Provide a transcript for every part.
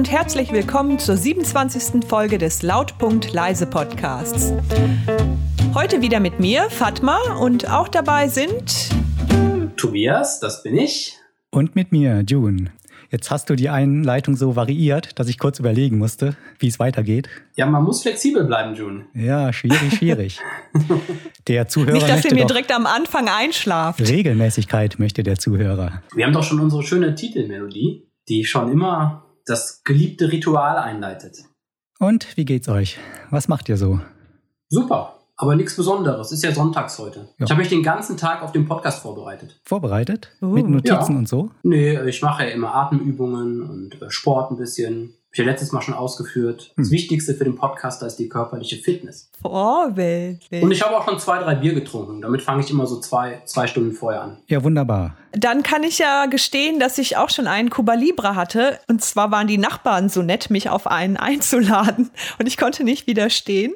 und herzlich willkommen zur 27. Folge des Lautpunkt Leise Podcasts. Heute wieder mit mir, Fatma, und auch dabei sind Tobias, das bin ich. Und mit mir, June. Jetzt hast du die Einleitung so variiert, dass ich kurz überlegen musste, wie es weitergeht. Ja, man muss flexibel bleiben, June. Ja, schwierig, schwierig. der Zuhörer Nicht, dass ihr mir direkt am Anfang einschlaft. Regelmäßigkeit möchte der Zuhörer. Wir haben doch schon unsere schöne Titelmelodie, die schon immer das geliebte Ritual einleitet. Und wie geht's euch? Was macht ihr so? Super, aber nichts Besonderes. Ist ja sonntags heute. Ja. Ich habe mich den ganzen Tag auf den Podcast vorbereitet. Vorbereitet? Uh, Mit Notizen ja. und so? Nee, ich mache ja immer Atemübungen und äh, Sport ein bisschen. Hab ich ja letztes Mal schon ausgeführt. Das Hm. Wichtigste für den Podcaster ist die körperliche Fitness. Vorbildlich. Und ich habe auch schon zwei, drei Bier getrunken. Damit fange ich immer so zwei, zwei Stunden vorher an. Ja, wunderbar. Dann kann ich ja gestehen, dass ich auch schon einen Cuba Libre hatte. Und zwar waren die Nachbarn so nett, mich auf einen einzuladen. Und ich konnte nicht widerstehen.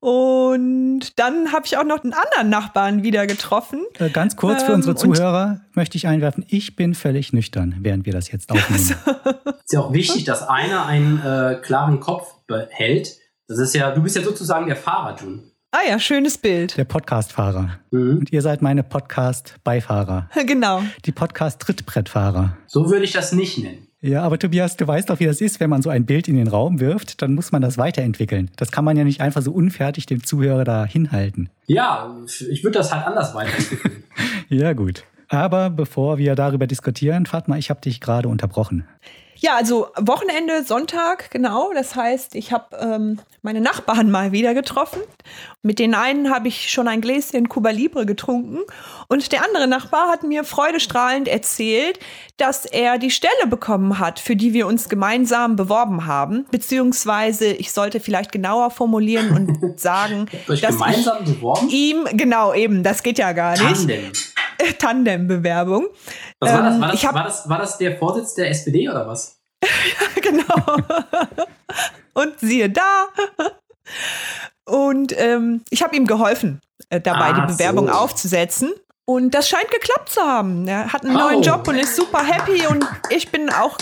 Und dann habe ich auch noch einen anderen Nachbarn wieder getroffen. Äh, ganz kurz für Ähm, unsere und- Zuhörer möchte ich einwerfen, ich bin völlig nüchtern, während wir das jetzt aufnehmen. ist ja auch wichtig, dass einer einen äh, klaren Kopf behält. Das ist ja, du bist ja sozusagen der Fahrer, June. Ah ja, schönes Bild. Der Podcast-Fahrer. Mhm. Und ihr seid meine Podcast-Beifahrer. Genau. Die Podcast-Trittbrettfahrer. So würde ich das nicht nennen. Ja, aber Tobias, du weißt doch, wie das ist, wenn man so ein Bild in den Raum wirft, dann muss man das weiterentwickeln. Das kann man ja nicht einfach so unfertig dem Zuhörer da hinhalten. Ja, ich würde das halt anders weiterentwickeln. Ja, gut. Aber bevor wir darüber diskutieren, Fatma, ich habe dich gerade unterbrochen. Ja, also Wochenende, Sonntag, genau. Das heißt, ich habe ähm, meine Nachbarn mal wieder getroffen. Mit den einen habe ich schon ein Gläschen Cuba Libre getrunken. Und der andere Nachbar hat mir freudestrahlend erzählt, dass er die Stelle bekommen hat, für die wir uns gemeinsam beworben haben. Beziehungsweise, ich sollte vielleicht genauer formulieren und sagen, Habt ihr euch dass gemeinsam beworben? ich ihm, genau eben, das geht ja gar nicht, Tandem. Tandem-Bewerbung. Was war das? Ähm, War das, hab- war, das, war das der Vorsitz der SPD oder was? genau. Und siehe da. Und ähm, ich habe ihm geholfen, äh, dabei Ach die Bewerbung so. aufzusetzen. Und das scheint geklappt zu haben. Er hat einen Oh. neuen Job und ist super happy. Und ich bin auch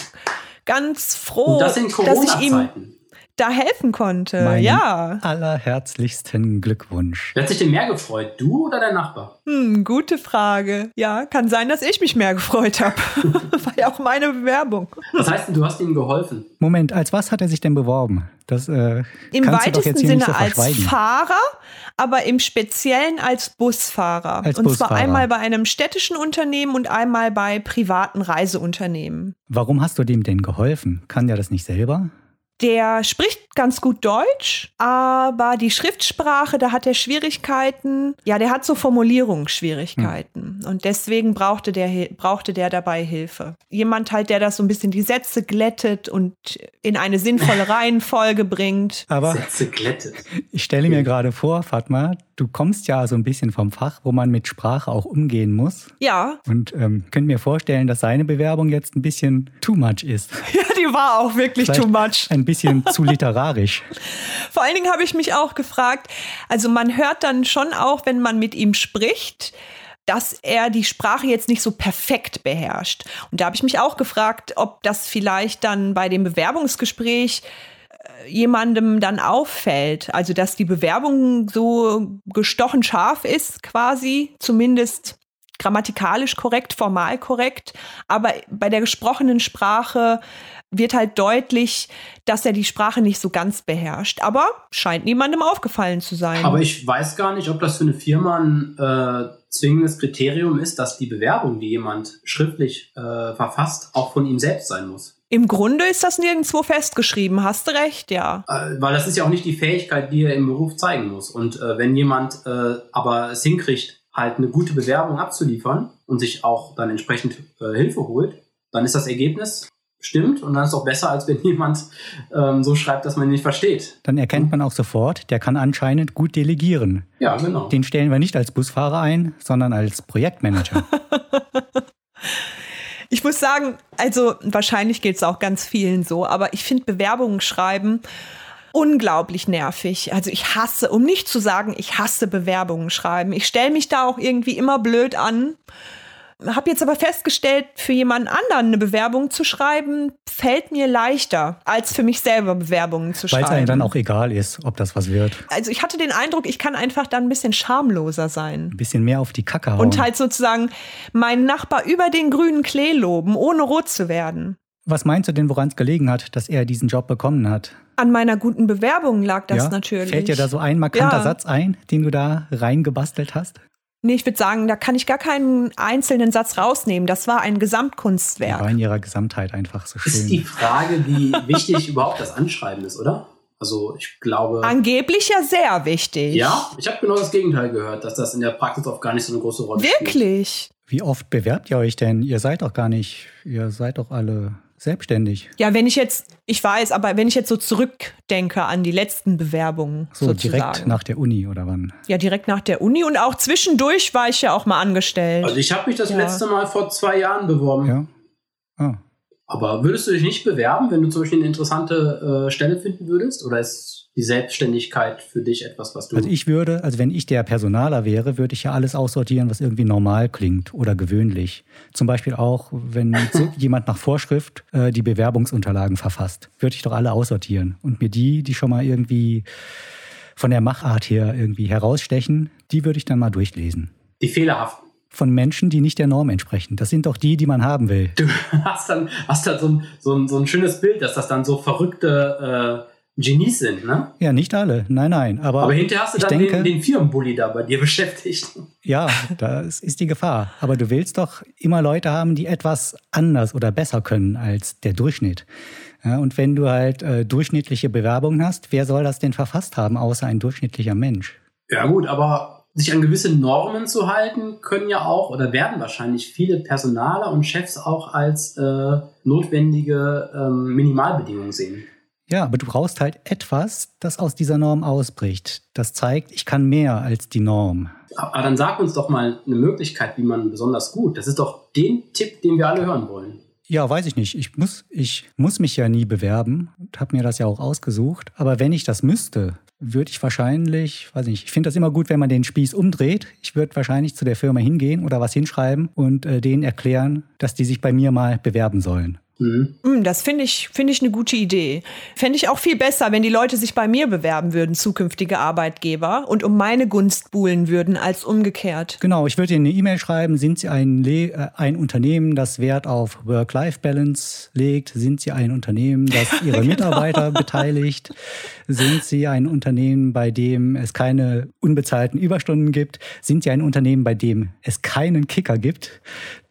ganz froh, dass ich ihm. Da helfen konnte. Meinen ja, allerherzlichsten Glückwunsch. Wer hat sich denn mehr gefreut? Du oder der Nachbar? hm, gute Frage. Ja, kann sein, dass ich mich mehr gefreut habe. War ja auch meine Bewerbung. Was heißt denn, du hast ihm geholfen? Moment, als was hat er sich denn beworben? Das äh, Im kannst du doch weitesten jetzt hier Sinne so als. Fahrer, aber im Speziellen als Busfahrer. Als und zwar Busfahrer. einmal bei einem städtischen Unternehmen und einmal bei privaten Reiseunternehmen. Warum hast du dem denn geholfen? Kann der das nicht selber? Der spricht ganz gut Deutsch, aber die Schriftsprache, da hat er Schwierigkeiten. Ja, der hat so Formulierungsschwierigkeiten. Und deswegen brauchte der, brauchte der dabei Hilfe. Jemand halt, der das so ein bisschen die Sätze glättet und in eine sinnvolle Reihenfolge bringt. Aber Sätze glättet. ich stelle mir gerade vor, Fatma, du kommst ja so ein bisschen vom Fach, wo man mit Sprache auch umgehen muss. Ja, Und ähm, könnte mir vorstellen, dass seine Bewerbung jetzt ein bisschen too much ist. ja, die war auch wirklich Vielleicht too much. Ein bisschen zu literarisch. Vor allen Dingen habe ich mich auch gefragt, also man hört dann schon auch, wenn man mit ihm spricht, dass er die Sprache jetzt nicht so perfekt beherrscht. Und da habe ich mich auch gefragt, ob das vielleicht dann bei dem Bewerbungsgespräch äh, jemandem dann auffällt. Also, dass die Bewerbung so gestochen scharf ist, quasi, zumindest grammatikalisch korrekt, formal korrekt, aber bei der gesprochenen Sprache wird halt deutlich, dass er die Sprache nicht so ganz beherrscht. Aber scheint niemandem aufgefallen zu sein. Aber ich weiß gar nicht, ob das für eine Firma ein äh, zwingendes Kriterium ist, dass die Bewerbung, die jemand schriftlich äh, verfasst, auch von ihm selbst sein muss. Im Grunde ist das nirgendwo festgeschrieben, hast du recht, ja. Äh, weil das ist ja auch nicht die Fähigkeit, die er im Beruf zeigen muss. Und äh, wenn jemand äh, aber es hinkriegt, halt eine gute Bewerbung abzuliefern und sich auch dann entsprechend äh, Hilfe holt, dann ist das Ergebnis stimmt und dann ist es auch besser, als wenn jemand ähm, so schreibt, dass man ihn nicht versteht. Dann erkennt man auch sofort, der kann anscheinend gut delegieren. Ja, genau. Den stellen wir nicht als Busfahrer ein, sondern als Projektmanager. Ich muss sagen, also wahrscheinlich geht es auch ganz vielen so, aber ich finde Bewerbungen schreiben unglaublich nervig. Also ich hasse, um nicht zu sagen, ich hasse Bewerbungen schreiben. Ich stelle mich da auch irgendwie immer blöd an. Habe jetzt aber festgestellt, für jemanden anderen eine Bewerbung zu schreiben, fällt mir leichter, als für mich selber Bewerbungen zu Weil schreiben. es einem dann auch egal ist, ob das was wird. also ich hatte den Eindruck, ich kann einfach dann ein bisschen schamloser sein. Ein bisschen mehr auf die Kacke hauen. Und halt sozusagen meinen Nachbar über den grünen Klee loben, ohne rot zu werden. Was meinst du denn, woran es gelegen hat, dass er diesen Job bekommen hat? An meiner guten Bewerbung lag das ja? natürlich. Fällt dir da so ein markanter Ja. Satz ein, den du da reingebastelt hast? Nee, ich würde sagen, da kann ich gar keinen einzelnen Satz rausnehmen. Das war ein Die Gesamtkunstwerk. war in ihrer Gesamtheit einfach so Ist die schön. Frage, wie wichtig überhaupt das Anschreiben ist, oder? Also ich glaube. Angeblich ja sehr wichtig. Ja, ich habe genau das Gegenteil gehört, dass das in der Praxis oft gar nicht so eine große Rolle spielt. Wirklich? Wie oft bewerbt ihr euch denn? Ihr seid doch gar nicht, ihr seid doch alle selbstständig. Ja, wenn ich jetzt, ich weiß, aber wenn ich jetzt so zurückdenke an die letzten Bewerbungen, So sozusagen. direkt nach der Uni oder wann? Ja, direkt nach der Uni und auch zwischendurch war ich ja auch mal angestellt. Also ich habe mich das Ja. letzte Mal vor zwei Jahren beworben. Ja. Ah. Aber würdest du dich nicht bewerben, wenn du zum Beispiel eine interessante äh, Stelle finden würdest? Oder ist die Selbstständigkeit für dich etwas, was du. Also ich würde, also wenn ich der Personaler wäre, würde ich ja alles aussortieren, was irgendwie normal klingt oder gewöhnlich. Zum Beispiel auch, wenn jemand nach Vorschrift äh, die Bewerbungsunterlagen verfasst, würde ich doch alle aussortieren und mir die, die schon mal irgendwie von der Machart her irgendwie herausstechen, die würde ich dann mal durchlesen. die fehlerhaften. Von Menschen, die nicht der Norm entsprechen. Das sind doch die, die man haben will. Du hast dann, hast dann so, ein, so, ein, so ein schönes Bild, dass das dann so verrückte äh, Genies sind, ne? Ja, nicht alle. Nein, nein. Aber, Aber hinterher hast du dann denke, den, den Firmenbully da bei dir beschäftigt. Ja, das ist die Gefahr. Aber du willst doch immer Leute haben, die etwas anders oder besser können als der Durchschnitt. Ja, und wenn du halt äh, durchschnittliche Bewerbungen hast, wer soll das denn verfasst haben, außer ein durchschnittlicher Mensch? Ja gut, aber sich an gewisse Normen zu halten, können ja auch oder werden wahrscheinlich viele Personaler und Chefs auch als äh, notwendige ähm, Minimalbedingungen sehen. Ja, aber du brauchst halt etwas, das aus dieser Norm ausbricht. Das zeigt, ich kann mehr als die Norm. Aber dann sag uns doch mal eine Möglichkeit, wie man besonders gut. Das ist doch den Tipp, den wir alle hören wollen. Ja, weiß ich nicht. Ich muss, ich muss mich ja nie bewerben und habe mir das ja auch ausgesucht. Aber wenn ich das müsste, würde ich wahrscheinlich, weiß nicht, ich finde das immer gut, wenn man den Spieß umdreht. Ich würde wahrscheinlich zu der Firma hingehen oder was hinschreiben und äh, denen erklären, dass die sich bei mir mal bewerben sollen. Mhm. Hm, Das finde ich, finde ich eine gute Idee. Fände ich auch viel besser, wenn die Leute sich bei mir bewerben würden, zukünftige Arbeitgeber, und um meine Gunst buhlen würden, als umgekehrt. Genau, ich würde Ihnen eine E-Mail schreiben. Sind Sie ein, Le äh, ein Unternehmen, das Wert auf Work-Life-Balance legt? Sind Sie ein Unternehmen, das Ihre Mitarbeiter beteiligt? Sind Sie ein Unternehmen, bei dem es keine unbezahlten Überstunden gibt? Sind Sie ein Unternehmen, bei dem es keinen Kicker gibt?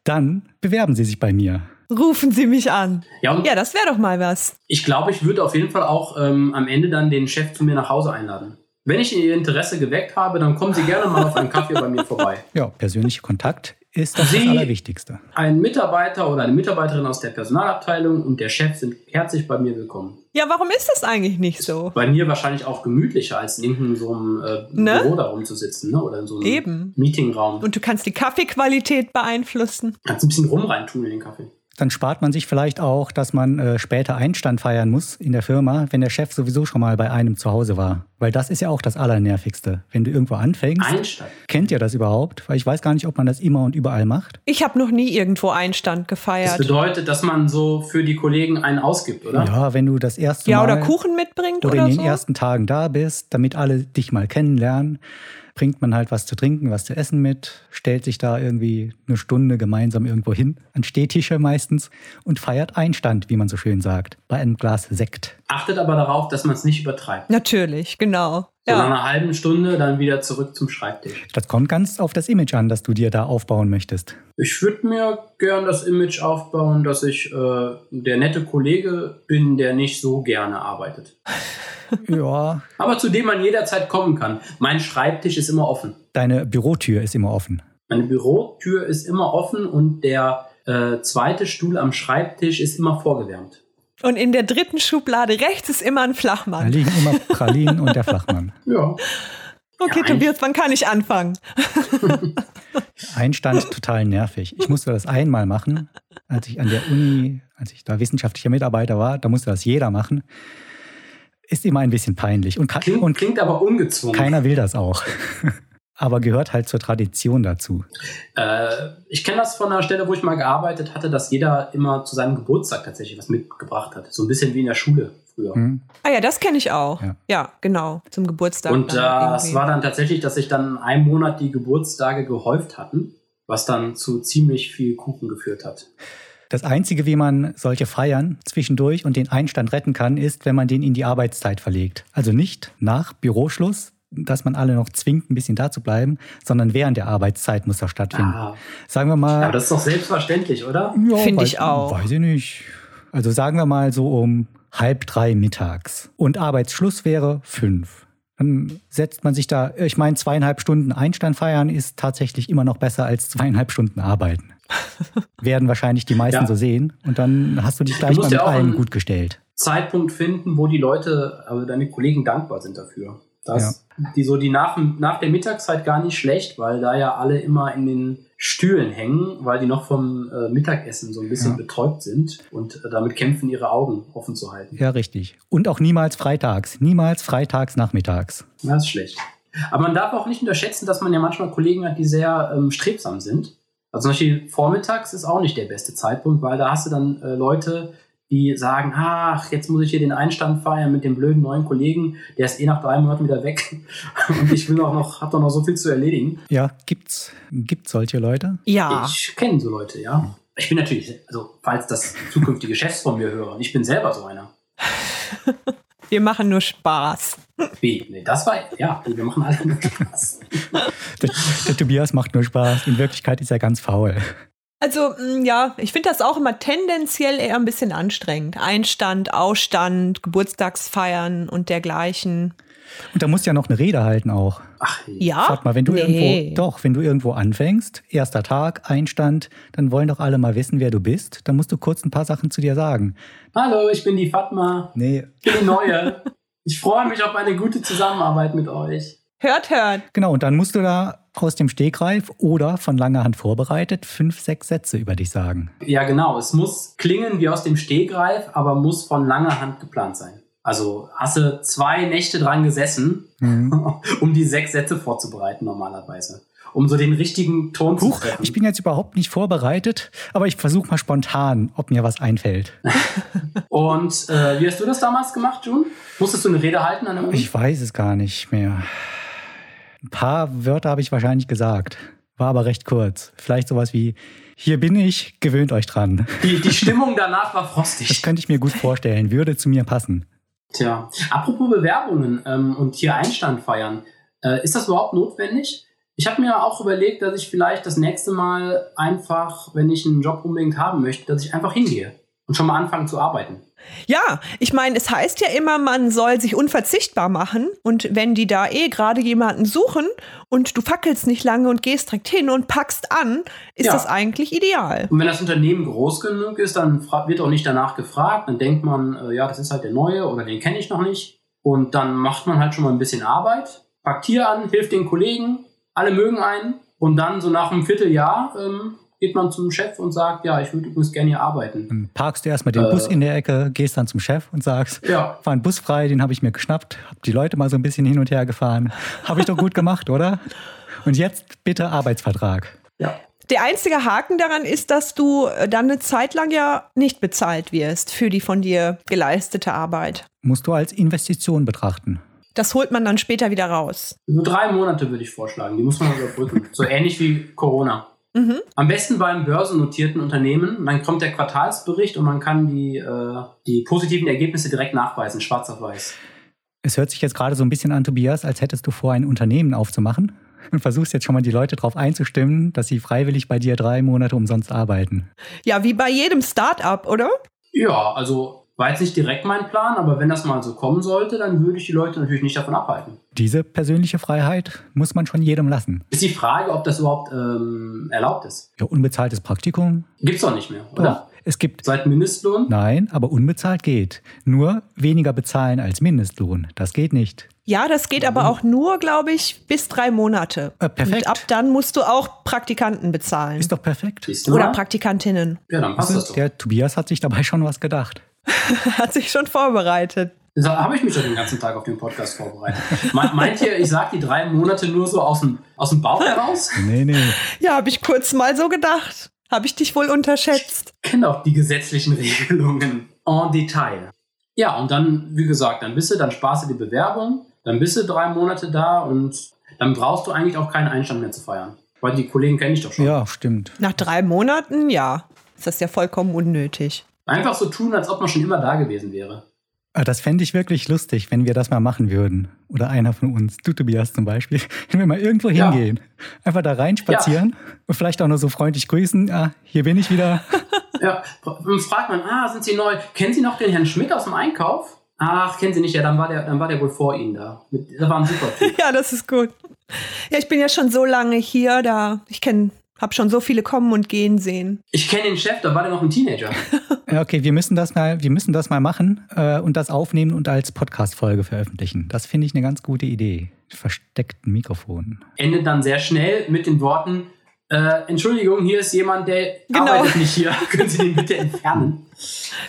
Dann bewerben Sie sich bei mir. Rufen Sie mich an. Ja, Ja, das wäre doch mal was. ich glaube, ich würde auf jeden Fall auch ähm, am Ende dann den Chef zu mir nach Hause einladen. Wenn ich Ihr Interesse geweckt habe, dann kommen Sie gerne mal auf einen Kaffee bei mir vorbei. Ja, persönlicher Kontakt ist das, das Sie- Allerwichtigste. Ein Mitarbeiter oder eine Mitarbeiterin aus der Personalabteilung und der Chef sind herzlich bei mir willkommen. Ja, warum ist das eigentlich nicht so? Bei mir wahrscheinlich auch gemütlicher, als in irgendeinem so einem äh, Ne? Büro da rumzusitzen ne? oder in so einem Eben. Meetingraum. Und du kannst die Kaffeequalität beeinflussen. Kannst ein bisschen rum reintun in den Kaffee. Dann spart man sich vielleicht auch, dass man äh, später Einstand feiern muss in der Firma, wenn der Chef sowieso schon mal bei einem zu Hause war. Weil das ist ja auch das Allernervigste. Wenn du irgendwo anfängst, Einstein. kennt ihr das überhaupt? Weil ich weiß gar nicht, ob man das immer und überall macht. Ich habe noch nie irgendwo Einstand Das gefeiert. bedeutet, dass man so für die Kollegen einen ausgibt, oder? Ja, wenn du das erste Ja, Mal oder Kuchen mitbringt oder oder, in den so. ersten Tagen da bist, damit alle dich mal kennenlernen, bringt man halt was zu trinken, was zu essen mit, stellt sich da irgendwie eine Stunde gemeinsam irgendwo hin, an Stehtische meistens, und feiert Einstand, wie man so schön sagt, bei einem Glas Sekt. Achtet aber darauf, dass man es nicht übertreibt. Natürlich, genau. So nach Ja. einer halben Stunde dann wieder zurück zum Schreibtisch. Das kommt ganz auf das Image an, das du dir da aufbauen möchtest. Ich würde mir gern das Image aufbauen, dass ich äh, der nette Kollege bin, der nicht so gerne arbeitet. Ja, Aber zu dem man jederzeit kommen kann. Mein Schreibtisch ist immer offen. deine Bürotür ist immer offen. Meine Bürotür ist immer offen und der äh, zweite Stuhl am Schreibtisch ist immer vorgewärmt. Und in der dritten Schublade rechts ist immer ein Da Flachmann. liegen immer Pralinen und der Flachmann. Ja. Okay, Ja, Tobias, wann kann ich anfangen? Einstand total nervig. Ich musste das einmal machen, als ich an der Uni, als ich da wissenschaftlicher Mitarbeiter war, da musste das jeder machen. Ist immer ein bisschen peinlich. Und, Klingt, und klingt aber ungezwungen. keiner will das auch. Aber gehört halt zur Tradition dazu. Äh, ich kenne das von einer Stelle, wo ich mal gearbeitet hatte, dass jeder immer zu seinem Geburtstag tatsächlich was mitgebracht hat. So ein bisschen wie in der Schule früher. Hm? Ah ja, das kenne ich auch. Ja. Ja. genau. Zum Geburtstag. Und äh, es irgendwie. war dann tatsächlich, dass sich dann in einem Monat die Geburtstage gehäuft hatten, was dann zu ziemlich viel Kuchen geführt hat. Das Einzige, wie man solche Feiern zwischendurch und den Einstand retten kann, ist, wenn man den in die Arbeitszeit verlegt. Also nicht nach Büroschluss, dass man alle noch zwingt, ein bisschen da zu bleiben, sondern während der Arbeitszeit muss das stattfinden. Ah, Sagen wir mal. aber das ist doch selbstverständlich, oder? Ja, Finde ich auch. Weiß ich nicht. Also sagen wir mal so um halb drei mittags. Und Arbeitsschluss wäre fünf. Dann setzt man sich da, ich meine, zweieinhalb Stunden Einstand feiern ist tatsächlich immer noch besser als zweieinhalb Stunden arbeiten. Werden wahrscheinlich die meisten Ja. so sehen. Und dann hast du dich gleich musst mal ja mit auch allen gut gestellt. Zeitpunkt finden, wo die Leute, also deine Kollegen dankbar sind dafür. Das, die so die nach, nach der Mittagszeit gar nicht schlecht, weil da ja alle immer in den Stühlen hängen, weil die noch vom äh, Mittagessen so ein bisschen Ja. betäubt sind und äh, damit kämpfen, ihre Augen offen zu halten. Ja, richtig. Und auch niemals freitags. Niemals freitags nachmittags. Das ist schlecht. Aber man darf auch nicht unterschätzen, dass man ja manchmal Kollegen hat, die sehr ähm, strebsam sind. Also zum Beispiel vormittags ist auch nicht der beste Zeitpunkt, weil da hast du dann äh, Leute, die sagen, ach, jetzt muss ich hier den Einstand feiern mit dem blöden neuen Kollegen, der ist eh nach drei Monaten wieder weg und ich will auch noch, hab doch noch so viel zu erledigen. Ja, gibt's, gibt's solche Leute? Ja. Ich kenne so Leute, ja. Ich bin natürlich, also falls das zukünftige Chefs von mir hören, ich bin selber so einer. Wir machen nur Spaß. Wie? Nee, das war, ja, wir machen alle nur Spaß. Der, der Tobias macht nur Spaß. In Wirklichkeit ist er ganz faul. Also, mh, ja, ich finde das auch immer tendenziell eher ein bisschen anstrengend. Einstand, Ausstand, Geburtstagsfeiern und dergleichen. Und da musst du ja noch eine Rede halten auch. Ach, Ja? Sag mal, wenn du Nee. irgendwo, doch, wenn du irgendwo anfängst, erster Tag, Einstand, dann wollen doch alle mal wissen, wer du bist. Dann musst du kurz ein paar Sachen zu dir sagen. Hallo, ich bin die Fatma. Nee, Ich bin die Neue. Ich freue mich auf eine gute Zusammenarbeit mit euch. Hört, hört. genau, und dann musst du da aus dem Stegreif oder von langer Hand vorbereitet fünf, sechs Sätze über dich sagen. Ja, genau. Es muss klingen wie aus dem Stehgreif, aber muss von langer Hand geplant sein. Also hast du zwei Nächte dran gesessen, Mhm. um die sechs Sätze vorzubereiten normalerweise. Um so den richtigen Ton Huch, zu treffen. ich bin jetzt überhaupt nicht vorbereitet, aber ich versuche mal spontan, ob mir was einfällt. Und äh, wie hast du das damals gemacht, June? Musstest du eine Rede halten an der Uni? Ich weiß es gar nicht mehr. Ein paar Wörter habe ich wahrscheinlich gesagt. War aber recht kurz. Vielleicht sowas wie, hier bin ich, gewöhnt euch dran. Die, die Stimmung danach war Das frostig. könnte ich mir gut vorstellen, würde zu mir passen. Tja, apropos Bewerbungen ähm, und hier Einstand feiern, äh, ist das überhaupt notwendig? Ich habe mir auch überlegt, dass ich vielleicht das nächste Mal einfach, wenn ich einen Job unbedingt haben möchte, dass ich einfach hingehe und schon mal anfange zu arbeiten. Ja, ich meine, es heißt ja immer, man soll sich unverzichtbar machen. Und wenn die da eh gerade jemanden suchen und du fackelst nicht lange und gehst direkt hin und packst an, ist Ja. das eigentlich ideal. Und wenn das Unternehmen groß genug ist, dann wird auch nicht danach gefragt. Dann denkt man, äh, ja, das ist halt der Neue oder den kenne ich noch nicht. Und dann macht man halt schon mal ein bisschen Arbeit, packt hier an, hilft den Kollegen, alle mögen einen. Und dann so nach einem Vierteljahr ähm, geht man zum Chef und sagt, ja, ich würde übrigens gerne hier arbeiten. Dann parkst du erstmal den Äh. Bus in der Ecke, gehst dann zum Chef und sagst, Ja, war ein Bus frei, den habe ich mir geschnappt, habe die Leute mal so ein bisschen hin und her gefahren. Habe ich doch gut gemacht, oder? Und jetzt bitte Arbeitsvertrag. ja. Der einzige Haken daran ist, dass du dann eine Zeit lang ja nicht bezahlt wirst für die von dir geleistete Arbeit. Musst du als Investition betrachten. Das holt man dann später wieder raus. So drei Monate würde ich vorschlagen. Die muss man überbrücken. so ähnlich wie Corona. Mhm. Am besten beim börsennotierten Unternehmen. Dann kommt der Quartalsbericht und man kann die, äh, die positiven Ergebnisse direkt nachweisen, schwarz auf weiß. Es hört sich jetzt gerade so ein bisschen an, Tobias, als hättest du vor, ein Unternehmen aufzumachen und versuchst jetzt schon mal die Leute darauf einzustimmen, dass sie freiwillig bei dir drei Monate umsonst arbeiten. Ja, wie bei jedem Start-up, oder? Ja, also war jetzt nicht direkt mein Plan, aber wenn das mal so kommen sollte, dann würde ich die Leute natürlich nicht davon abhalten. Diese persönliche Freiheit muss man schon jedem lassen. Ist die Frage, ob das überhaupt ähm, erlaubt ist. Ja, unbezahltes Praktikum? Gibt's doch nicht mehr, Doch. oder? Es gibt, Seit Mindestlohn? nein, aber unbezahlt geht. Nur weniger bezahlen als Mindestlohn. Das geht nicht. Ja, das geht aber auch nur, glaube ich, bis drei Monate. Äh, perfekt. Und ab dann musst du auch Praktikanten bezahlen. Ist doch perfekt. Oder? Praktikantinnen. Ja, dann passt das doch. Der Tobias hat sich dabei schon was gedacht. Hat sich schon vorbereitet. Da habe ich mich doch den ganzen Tag auf den Podcast vorbereitet. Meint ihr, ich sage die drei Monate nur so aus dem, aus dem Bauch heraus? Nee, nee. Ja, habe ich kurz mal so gedacht. Habe ich dich wohl unterschätzt? Ich kenne auch die gesetzlichen Regelungen en Detail. Ja, und dann, wie gesagt, dann bist du, dann sparst du die Bewerbung, dann bist du drei Monate da und dann brauchst du eigentlich auch keinen Einstand mehr zu feiern. Weil die Kollegen kenne ich doch schon. Ja, stimmt. Nach drei Monaten, ja. Ist das ja vollkommen unnötig. Einfach so tun, als ob man schon immer da gewesen wäre. Ah, das fände ich wirklich lustig, wenn wir das mal machen würden. Oder einer von uns, du Tobias zum Beispiel, wenn wir mal irgendwo Ja. hingehen. Einfach da reinspazieren und vielleicht auch noch so freundlich grüßen. Ah, hier bin ich wieder. Ja, dann fragt man, ah, sind Sie neu? Kennen Sie noch den Herrn Schmidt aus dem Einkauf? Ach, kennen Sie nicht, ja, dann war der, dann war der wohl vor Ihnen da. Mit, das war ein super Typ. Ja, das ist gut. Ja, ich bin ja schon so lange hier, da ich kenne, habe schon so viele kommen und gehen sehen. Ich kenne den Chef, da war der noch ein Teenager. Okay, wir müssen das mal, wir müssen das mal machen äh, und das aufnehmen und als Podcast-Folge veröffentlichen. Das finde ich eine ganz gute Idee. Versteckten Mikrofon. Endet dann sehr schnell mit den Worten, äh, Entschuldigung, hier ist jemand, der Genau. arbeitet nicht hier. Können Sie den bitte entfernen?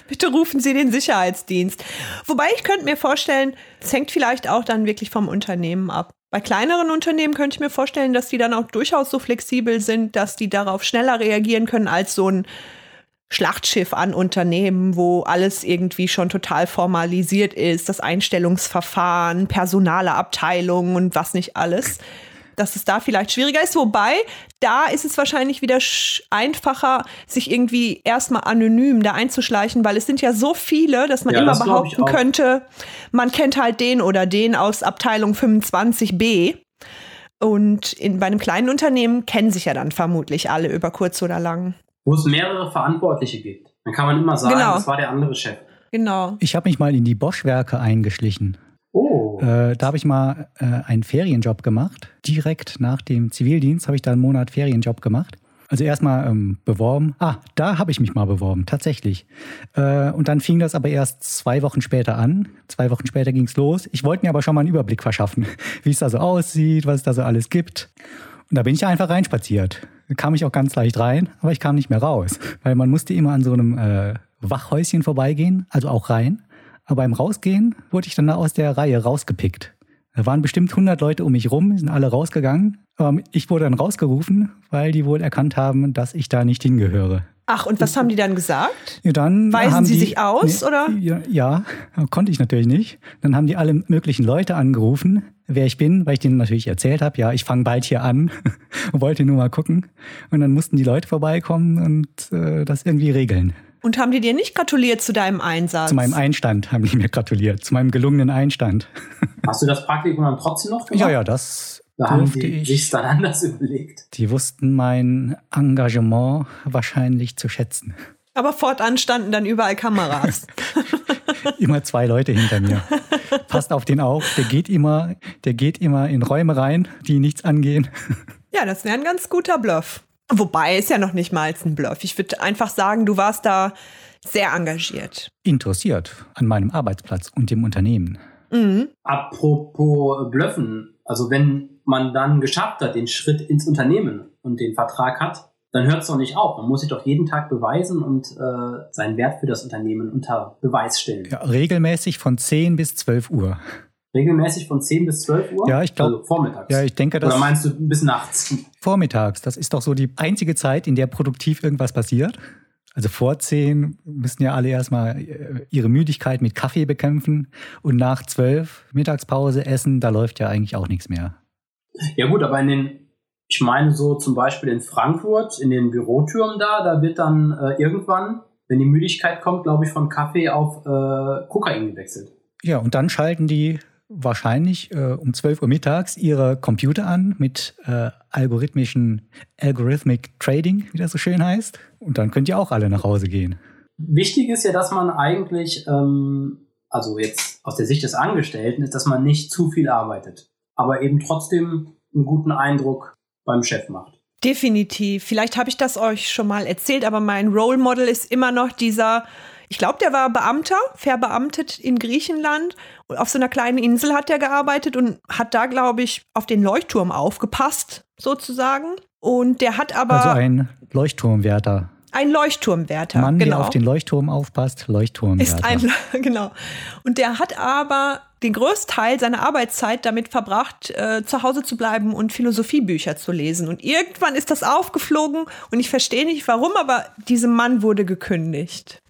Bitte rufen Sie den Sicherheitsdienst. Wobei ich könnte mir vorstellen, es hängt vielleicht auch dann wirklich vom Unternehmen ab. Bei kleineren Unternehmen könnte ich mir vorstellen, dass die dann auch durchaus so flexibel sind, dass die darauf schneller reagieren können als so ein Schlachtschiff an Unternehmen, wo alles irgendwie schon total formalisiert ist, das Einstellungsverfahren, personale Abteilungen und was nicht alles. Dass es da vielleicht schwieriger ist. Wobei, da ist es wahrscheinlich wieder einfacher, sich irgendwie erstmal anonym da einzuschleichen, weil es sind ja so viele, dass man Ja, immer das behaupten könnte, man kennt halt den oder den aus Abteilung 25b. Und in, bei einem kleinen Unternehmen kennen sich ja dann vermutlich alle über kurz oder lang. Wo es mehrere Verantwortliche gibt. Dann kann man immer sagen, Genau. das war der andere Chef. Genau. Ich habe mich mal in die Bosch-Werke eingeschlichen. Oh. Äh, da habe ich mal äh, einen Ferienjob gemacht. Direkt nach dem Zivildienst habe ich da einen Monat Ferienjob gemacht. Also erstmal ähm, beworben. Ah, da habe ich mich mal beworben, tatsächlich. Äh, und dann fing das aber erst zwei Wochen später an. Zwei Wochen später ging es los. Ich wollte mir aber schon mal einen Überblick verschaffen, wie es da so aussieht, was es da so alles gibt. Und da bin ich einfach reinspaziert. Da kam ich auch ganz leicht rein, aber ich kam nicht mehr raus. Weil man musste immer an so einem äh, Wachhäuschen vorbeigehen, also auch rein. Aber beim Rausgehen wurde ich dann da aus der Reihe rausgepickt. Da waren bestimmt 100 Leute um mich rum, die sind alle rausgegangen. Aber ich wurde dann rausgerufen, weil die wohl erkannt haben, dass ich da nicht hingehöre. Ach, und was haben die dann gesagt? Ja, dann Weisen Sie die, sich aus, oder? Ja, ja, konnte ich natürlich nicht. Dann haben die alle möglichen Leute angerufen, wer ich bin, weil ich denen natürlich erzählt habe, ja, ich fange bald hier an und wollte nur mal gucken. Und dann mussten die Leute vorbeikommen und äh, das irgendwie regeln. Und haben die dir nicht gratuliert zu deinem Einsatz? Zu meinem Einstand haben die mir gratuliert, zu meinem gelungenen Einstand. Hast du das Praktikum dann trotzdem noch gemacht? Ja, ja, das Da haben die ich. sich dann anders überlegt. Die wussten mein Engagement wahrscheinlich zu schätzen. Aber fortan standen dann überall Kameras. Immer zwei Leute hinter mir. Passt auf den auf. Der geht immer, der geht immer in Räume rein, die nichts angehen. ja, das wäre ein ganz guter Bluff. Wobei, ist ja noch nicht mal ein Bluff. Ich würde einfach sagen, du warst da sehr engagiert. Interessiert an meinem Arbeitsplatz und dem Unternehmen. Mhm. Apropos Blöffen, also wenn man dann geschafft hat, den Schritt ins Unternehmen und den Vertrag hat, dann hört es doch nicht auf. Man muss sich doch jeden Tag beweisen und äh, seinen Wert für das Unternehmen unter Beweis stellen. Ja, regelmäßig von 10 bis 12 Uhr. Regelmäßig von 10 bis 12 Uhr? Ja, ich glaub- Also vormittags. Ja, ich denke, Oder dass meinst du bis nachts? vormittags, das ist doch so die einzige Zeit, in der produktiv irgendwas passiert. Also vor 10 müssen ja alle erstmal äh, ihre Müdigkeit mit Kaffee bekämpfen und nach 12 Mittagspause essen, da läuft ja eigentlich auch nichts mehr. Ja gut, aber in den, ich meine so zum Beispiel in Frankfurt, in den Bürotürmen da, da wird dann äh, irgendwann, wenn die Müdigkeit kommt, glaube ich, von Kaffee auf äh, Kokain gewechselt. Ja, und dann schalten die wahrscheinlich äh, um 12 Uhr mittags ihre Computer an mit äh, algorithmischen Algorithmic Trading, wie das so schön heißt. Und dann könnt ihr auch alle nach Hause gehen. Wichtig ist ja, dass man eigentlich, ähm, also jetzt aus der Sicht des Angestellten, ist, dass man nicht zu viel arbeitet, aber eben trotzdem einen guten Eindruck beim Chef macht. Definitiv. Vielleicht habe ich das euch schon mal erzählt, aber mein Role Model ist immer noch dieser, ich glaube, der war Beamter, verbeamtet in Griechenland. Und auf so einer kleinen Insel hat er gearbeitet und hat da, glaube ich, auf den Leuchtturm aufgepasst, sozusagen. Und der hat aber. Also ein Leuchtturmwärter. Ein Leuchtturmwärter. Mann, genau. der auf den Leuchtturm aufpasst, Leuchtturmwärter. ist ein, genau. Und der hat aber den größten Teil seiner Arbeitszeit damit verbracht, äh, zu Hause zu bleiben und Philosophiebücher zu lesen. Und irgendwann ist das aufgeflogen und ich verstehe nicht warum, aber diesem Mann wurde gekündigt.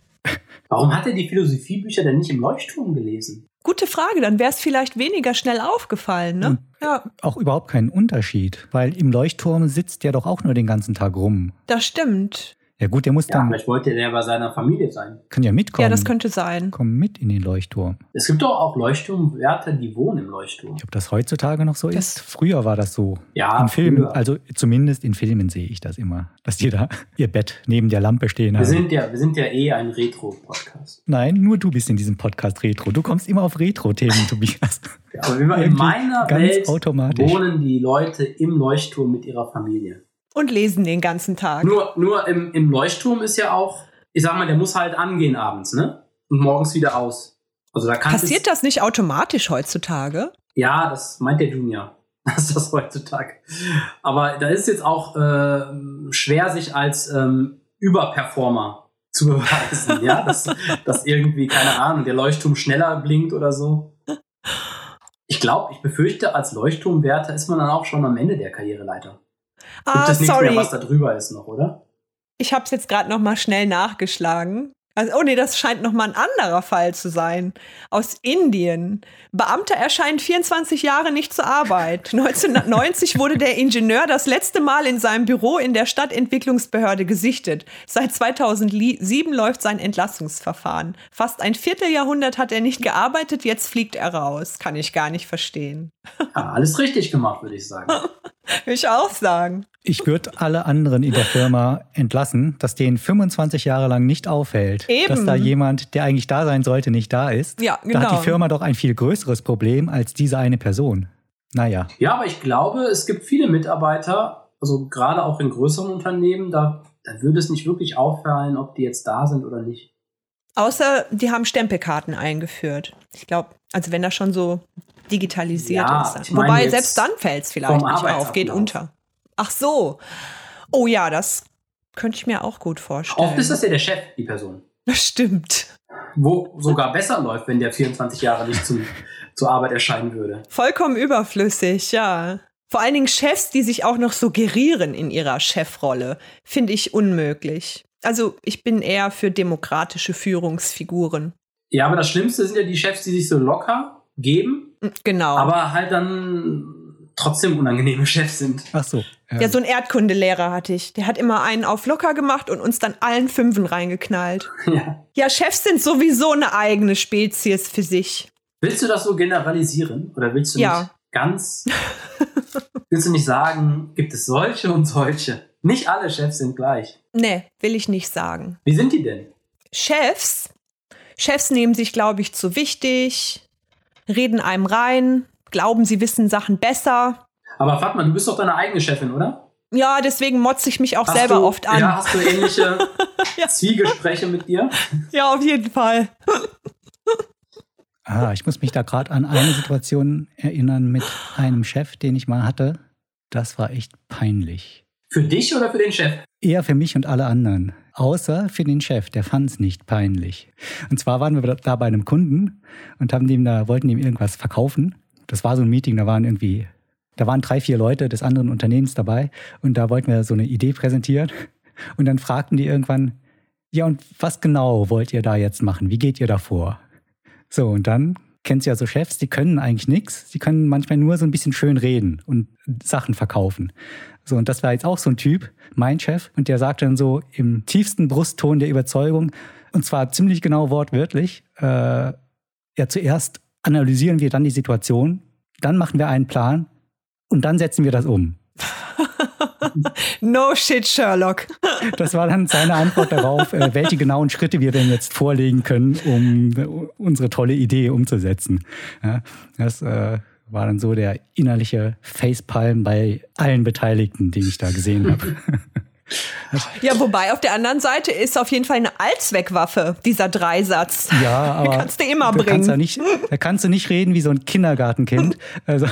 Warum hat er die Philosophiebücher denn nicht im Leuchtturm gelesen? Gute Frage, dann wäre es vielleicht weniger schnell aufgefallen, ne? Ja, auch überhaupt keinen Unterschied, weil im Leuchtturm sitzt der doch auch nur den ganzen Tag rum. das stimmt. Ja gut, der muss Ja, dann, vielleicht wollte der bei seiner Familie sein. kann ja mitkommen. Ja, das könnte sein. Komm mit in den Leuchtturm. Es gibt doch auch Leuchtturmwärter, die wohnen im Leuchtturm. Ob das heutzutage noch so Das- ist? Früher war das so. Ja, in Filmen, früher. also zumindest in Filmen sehe ich das immer, dass die da ihr Bett neben der Lampe stehen Wir haben. sind ja, wir sind ja eh ein Retro-Podcast. Nein, nur du bist in diesem Podcast Retro. Du kommst immer auf Retro-Themen, Tobias. Aber in meiner ganz Welt automatisch. wohnen die Leute im Leuchtturm mit ihrer Familie. Und lesen den ganzen Tag. Nur, nur im, im Leuchtturm ist ja auch, ich sag mal, der muss halt angehen abends, ne? Und morgens wieder aus. Also da kann Passiert das nicht automatisch heutzutage? Ja, das meint der Junior. Das ist das heutzutage. Aber da ist jetzt auch äh, schwer, sich als ähm, Überperformer zu beweisen, ja, dass, dass irgendwie, keine Ahnung, der Leuchtturm schneller blinkt oder so. Ich glaube, ich befürchte, als Leuchtturmwärter ist man dann auch schon am Ende der Karriereleiter. Gibt Ah, es nichts sorry. mehr, was da drüber ist noch, oder? Ich habe es jetzt gerade noch mal schnell nachgeschlagen. Also, oh nee, das scheint noch mal ein anderer Fall zu sein. Aus Indien. Beamter erscheint 24 Jahre nicht zur Arbeit. 1990 wurde der Ingenieur das letzte Mal in seinem Büro in der Stadtentwicklungsbehörde gesichtet. Seit 2007 läuft sein Entlassungsverfahren. Fast ein Vierteljahrhundert hat er nicht gearbeitet, jetzt fliegt er raus. Kann ich gar nicht verstehen. Ja, alles richtig gemacht, würde ich sagen. Will ich auch sagen. Ich würde alle anderen in der Firma entlassen, dass denen 25 Jahre lang nicht auffällt, Eben. dass da jemand, der eigentlich da sein sollte, nicht da ist. Ja, Da hat genau. die Firma doch ein viel größeres Problem als diese eine Person. Naja, Ja, aber ich glaube, es gibt viele Mitarbeiter, also gerade auch in größeren Unternehmen, da, da würde es nicht wirklich auffallen, ob die jetzt da sind oder nicht. Außer die haben Stempelkarten eingeführt. Ich glaube, also wenn das schon so digitalisiert Ja, ist. Wobei selbst dann fällt es vielleicht nicht auf, geht unter. Ach so. Oh ja, das könnte ich mir auch gut vorstellen. Oft ist das ja der Chef, die Person. das stimmt. Wo sogar besser läuft, wenn der 24 Jahre nicht zum, zur Arbeit erscheinen würde. Vollkommen überflüssig, ja. Vor allen Dingen Chefs, die sich auch noch suggerieren in ihrer Chefrolle, finde ich unmöglich. Also ich bin eher für demokratische Führungsfiguren. Ja, aber das Schlimmste sind ja die Chefs, die sich so locker geben, Genau. aber halt dann trotzdem unangenehme Chefs sind. ach so. Ja, so ein Erdkundelehrer hatte ich. Der hat immer einen auf locker gemacht und uns dann allen Fünfen reingeknallt. Ja. Ja, Chefs sind sowieso eine eigene Spezies für sich. Willst du das so generalisieren? Oder willst du Ja. nicht ganz, willst du nicht sagen, gibt es solche und solche? Nicht alle Chefs sind gleich. Nee, will ich nicht sagen. Wie sind die denn? Chefs, Chefs nehmen sich, glaube ich, zu wichtig, reden einem rein, glauben, sie wissen Sachen besser. Aber Fatma, du bist doch deine eigene Chefin, oder? Ja, deswegen motze ich mich auch Hast selber du, oft an. Ja, hast du ähnliche Ja. Zwiegespräche mit dir? ja, auf jeden Fall. Ah, ich muss mich da gerade an eine Situation erinnern mit einem Chef, den ich mal hatte. Das war echt peinlich. Für dich oder für den Chef? Eher für mich und alle anderen. Außer für den Chef, der fand es nicht peinlich. Und zwar waren wir da bei einem Kunden und haben dem da, wollten ihm irgendwas verkaufen. Das war so ein Meeting, da waren irgendwie, da waren drei, vier Leute des anderen Unternehmens dabei und da wollten wir so eine Idee präsentieren. Und dann fragten die irgendwann, ja, und was genau wollt ihr da jetzt machen? Wie geht ihr da vor? So, und dann kennst ja so Chefs, die können eigentlich nichts. Die können manchmal nur so ein bisschen schön reden und Sachen verkaufen. So, und das war jetzt auch so ein Typ, mein Chef, und der sagte dann so im tiefsten Brustton der Überzeugung, und zwar ziemlich genau wortwörtlich, äh, ja, zuerst analysieren wir dann die Situation, dann machen wir einen Plan und dann setzen wir das um. No shit, Sherlock. Das war dann seine Antwort darauf, äh, welche genauen Schritte wir denn jetzt vorlegen können, um unsere tolle Idee umzusetzen. Ja, das äh, war dann so der innerliche Facepalm bei allen Beteiligten, den ich da gesehen habe. Ja, wobei auf der anderen Seite ist auf jeden Fall eine Allzweckwaffe, dieser Dreisatz. Ja, aber. kannst du immer da bringen. Kannst du nicht, da kannst du nicht reden wie so ein Kindergartenkind, also,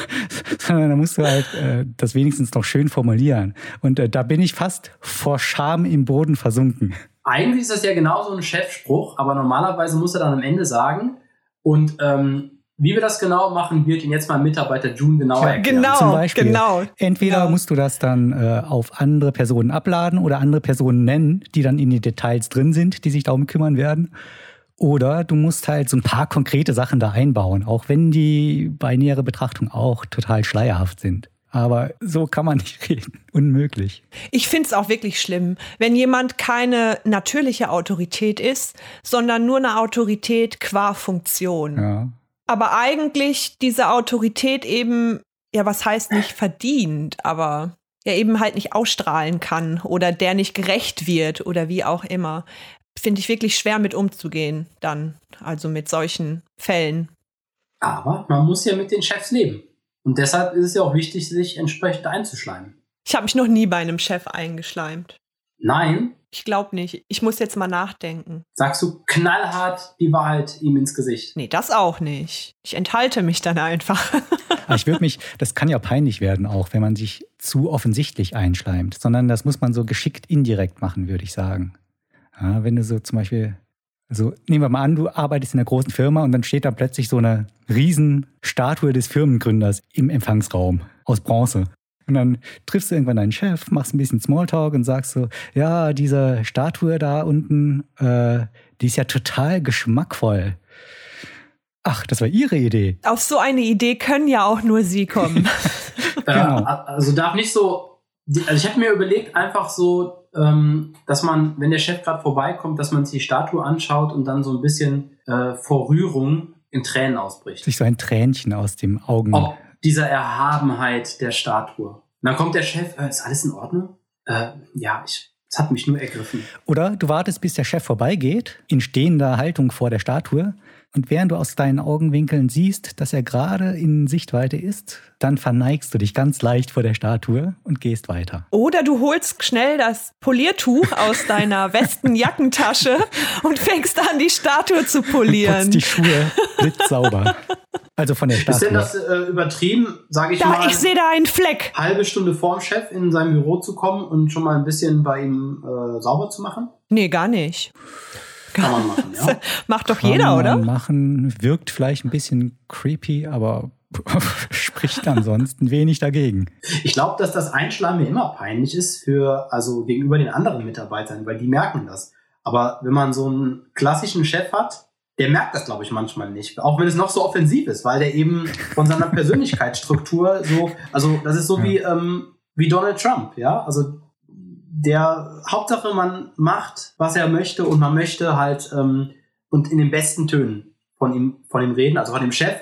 sondern da musst du halt äh, das wenigstens noch schön formulieren. Und äh, da bin ich fast vor Scham im Boden versunken. Eigentlich ist das ja genauso ein Chefspruch, aber normalerweise muss er dann am Ende sagen, und ähm, wie wir das genau machen, wird Ihnen jetzt mal Mitarbeiter June genauer Ja, erklären. Genau, Zum Beispiel. genau. Entweder Ja. musst du das dann äh, auf andere Personen abladen oder andere Personen nennen, die dann in die Details drin sind, die sich darum kümmern werden. Oder du musst halt so ein paar konkrete Sachen da einbauen, auch wenn die bei näherer Betrachtung auch total schleierhaft sind. Aber so kann man nicht reden. Unmöglich. Ich finde es auch wirklich schlimm, wenn jemand keine natürliche Autorität ist, sondern nur eine Autorität qua Funktion. Ja. Aber eigentlich diese Autorität eben, ja, was heißt nicht verdient, aber ja eben halt nicht ausstrahlen kann oder der nicht gerecht wird oder wie auch immer. Finde ich wirklich schwer mit umzugehen dann, also mit solchen Fällen. Aber man muss ja mit den Chefs leben. Und deshalb ist es ja auch wichtig, sich entsprechend einzuschleimen. Ich habe mich noch nie bei einem Chef eingeschleimt. Nein, Ich glaube nicht. Ich muss jetzt mal nachdenken. sagst du knallhart die Wahrheit ihm ins Gesicht. Nee, das auch nicht. Ich enthalte mich dann einfach. Aber ich würde mich, das kann ja peinlich werden auch, wenn man sich zu offensichtlich einschleimt, sondern das muss man so geschickt indirekt machen, würde ich sagen. Ja, wenn du so zum Beispiel, also nehmen wir mal an, du arbeitest in einer großen Firma und dann steht da plötzlich so eine Riesenstatue des Firmengründers im Empfangsraum aus Bronze. Und dann triffst du irgendwann deinen Chef, machst ein bisschen Smalltalk und sagst so, ja, diese Statue da unten, äh, die ist ja total geschmackvoll. Ach, das war Ihre Idee. Auf so eine Idee können ja auch nur Sie kommen. Genau. Äh, also darf nicht so. Also ich habe mir überlegt, einfach so, ähm, dass man, wenn der Chef gerade vorbeikommt, dass man sich die Statue anschaut und dann so ein bisschen äh, vor Rührung in Tränen ausbricht. Sich so ein Tränchen aus dem Augen. Ob dieser Erhabenheit der Statue. Und dann kommt der Chef, äh, ist alles in Ordnung? Äh, ja, ich, es hat mich nur ergriffen. Oder du wartest, bis der Chef vorbeigeht, in stehender Haltung vor der Statue. Und während du aus deinen Augenwinkeln siehst, dass er gerade in Sichtweite ist, dann verneigst du dich ganz leicht vor der Statue und gehst weiter. Oder du holst schnell das Poliertuch aus deiner Westenjackentasche und fängst an, die Statue zu Putzt polieren. die Schuhe blitzsauber. Also von der Ist denn Statue. das äh, übertrieben, sage ich Da, mal, ich sehe da einen Fleck. halbe Stunde vorm Chef in sein Büro zu kommen und schon mal ein bisschen bei ihm äh, sauber zu machen? Nee, gar nicht. Kann man machen, ja. Macht doch Kann jeder, man oder? machen, wirkt vielleicht ein bisschen creepy, aber spricht ansonsten wenig dagegen. Ich glaube, dass das Einschleimen immer peinlich ist für, also gegenüber den anderen Mitarbeitern, weil die merken das. Aber wenn man so einen klassischen Chef hat, der merkt das, glaube ich, manchmal nicht. Auch wenn es noch so offensiv ist, weil der eben von seiner Persönlichkeitsstruktur so, also das ist so Ja. wie, ähm, wie Donald Trump, ja. Also der Hauptsache, man macht, was er möchte und man möchte halt ähm, und in den besten Tönen von ihm, von ihm reden, also von dem Chef.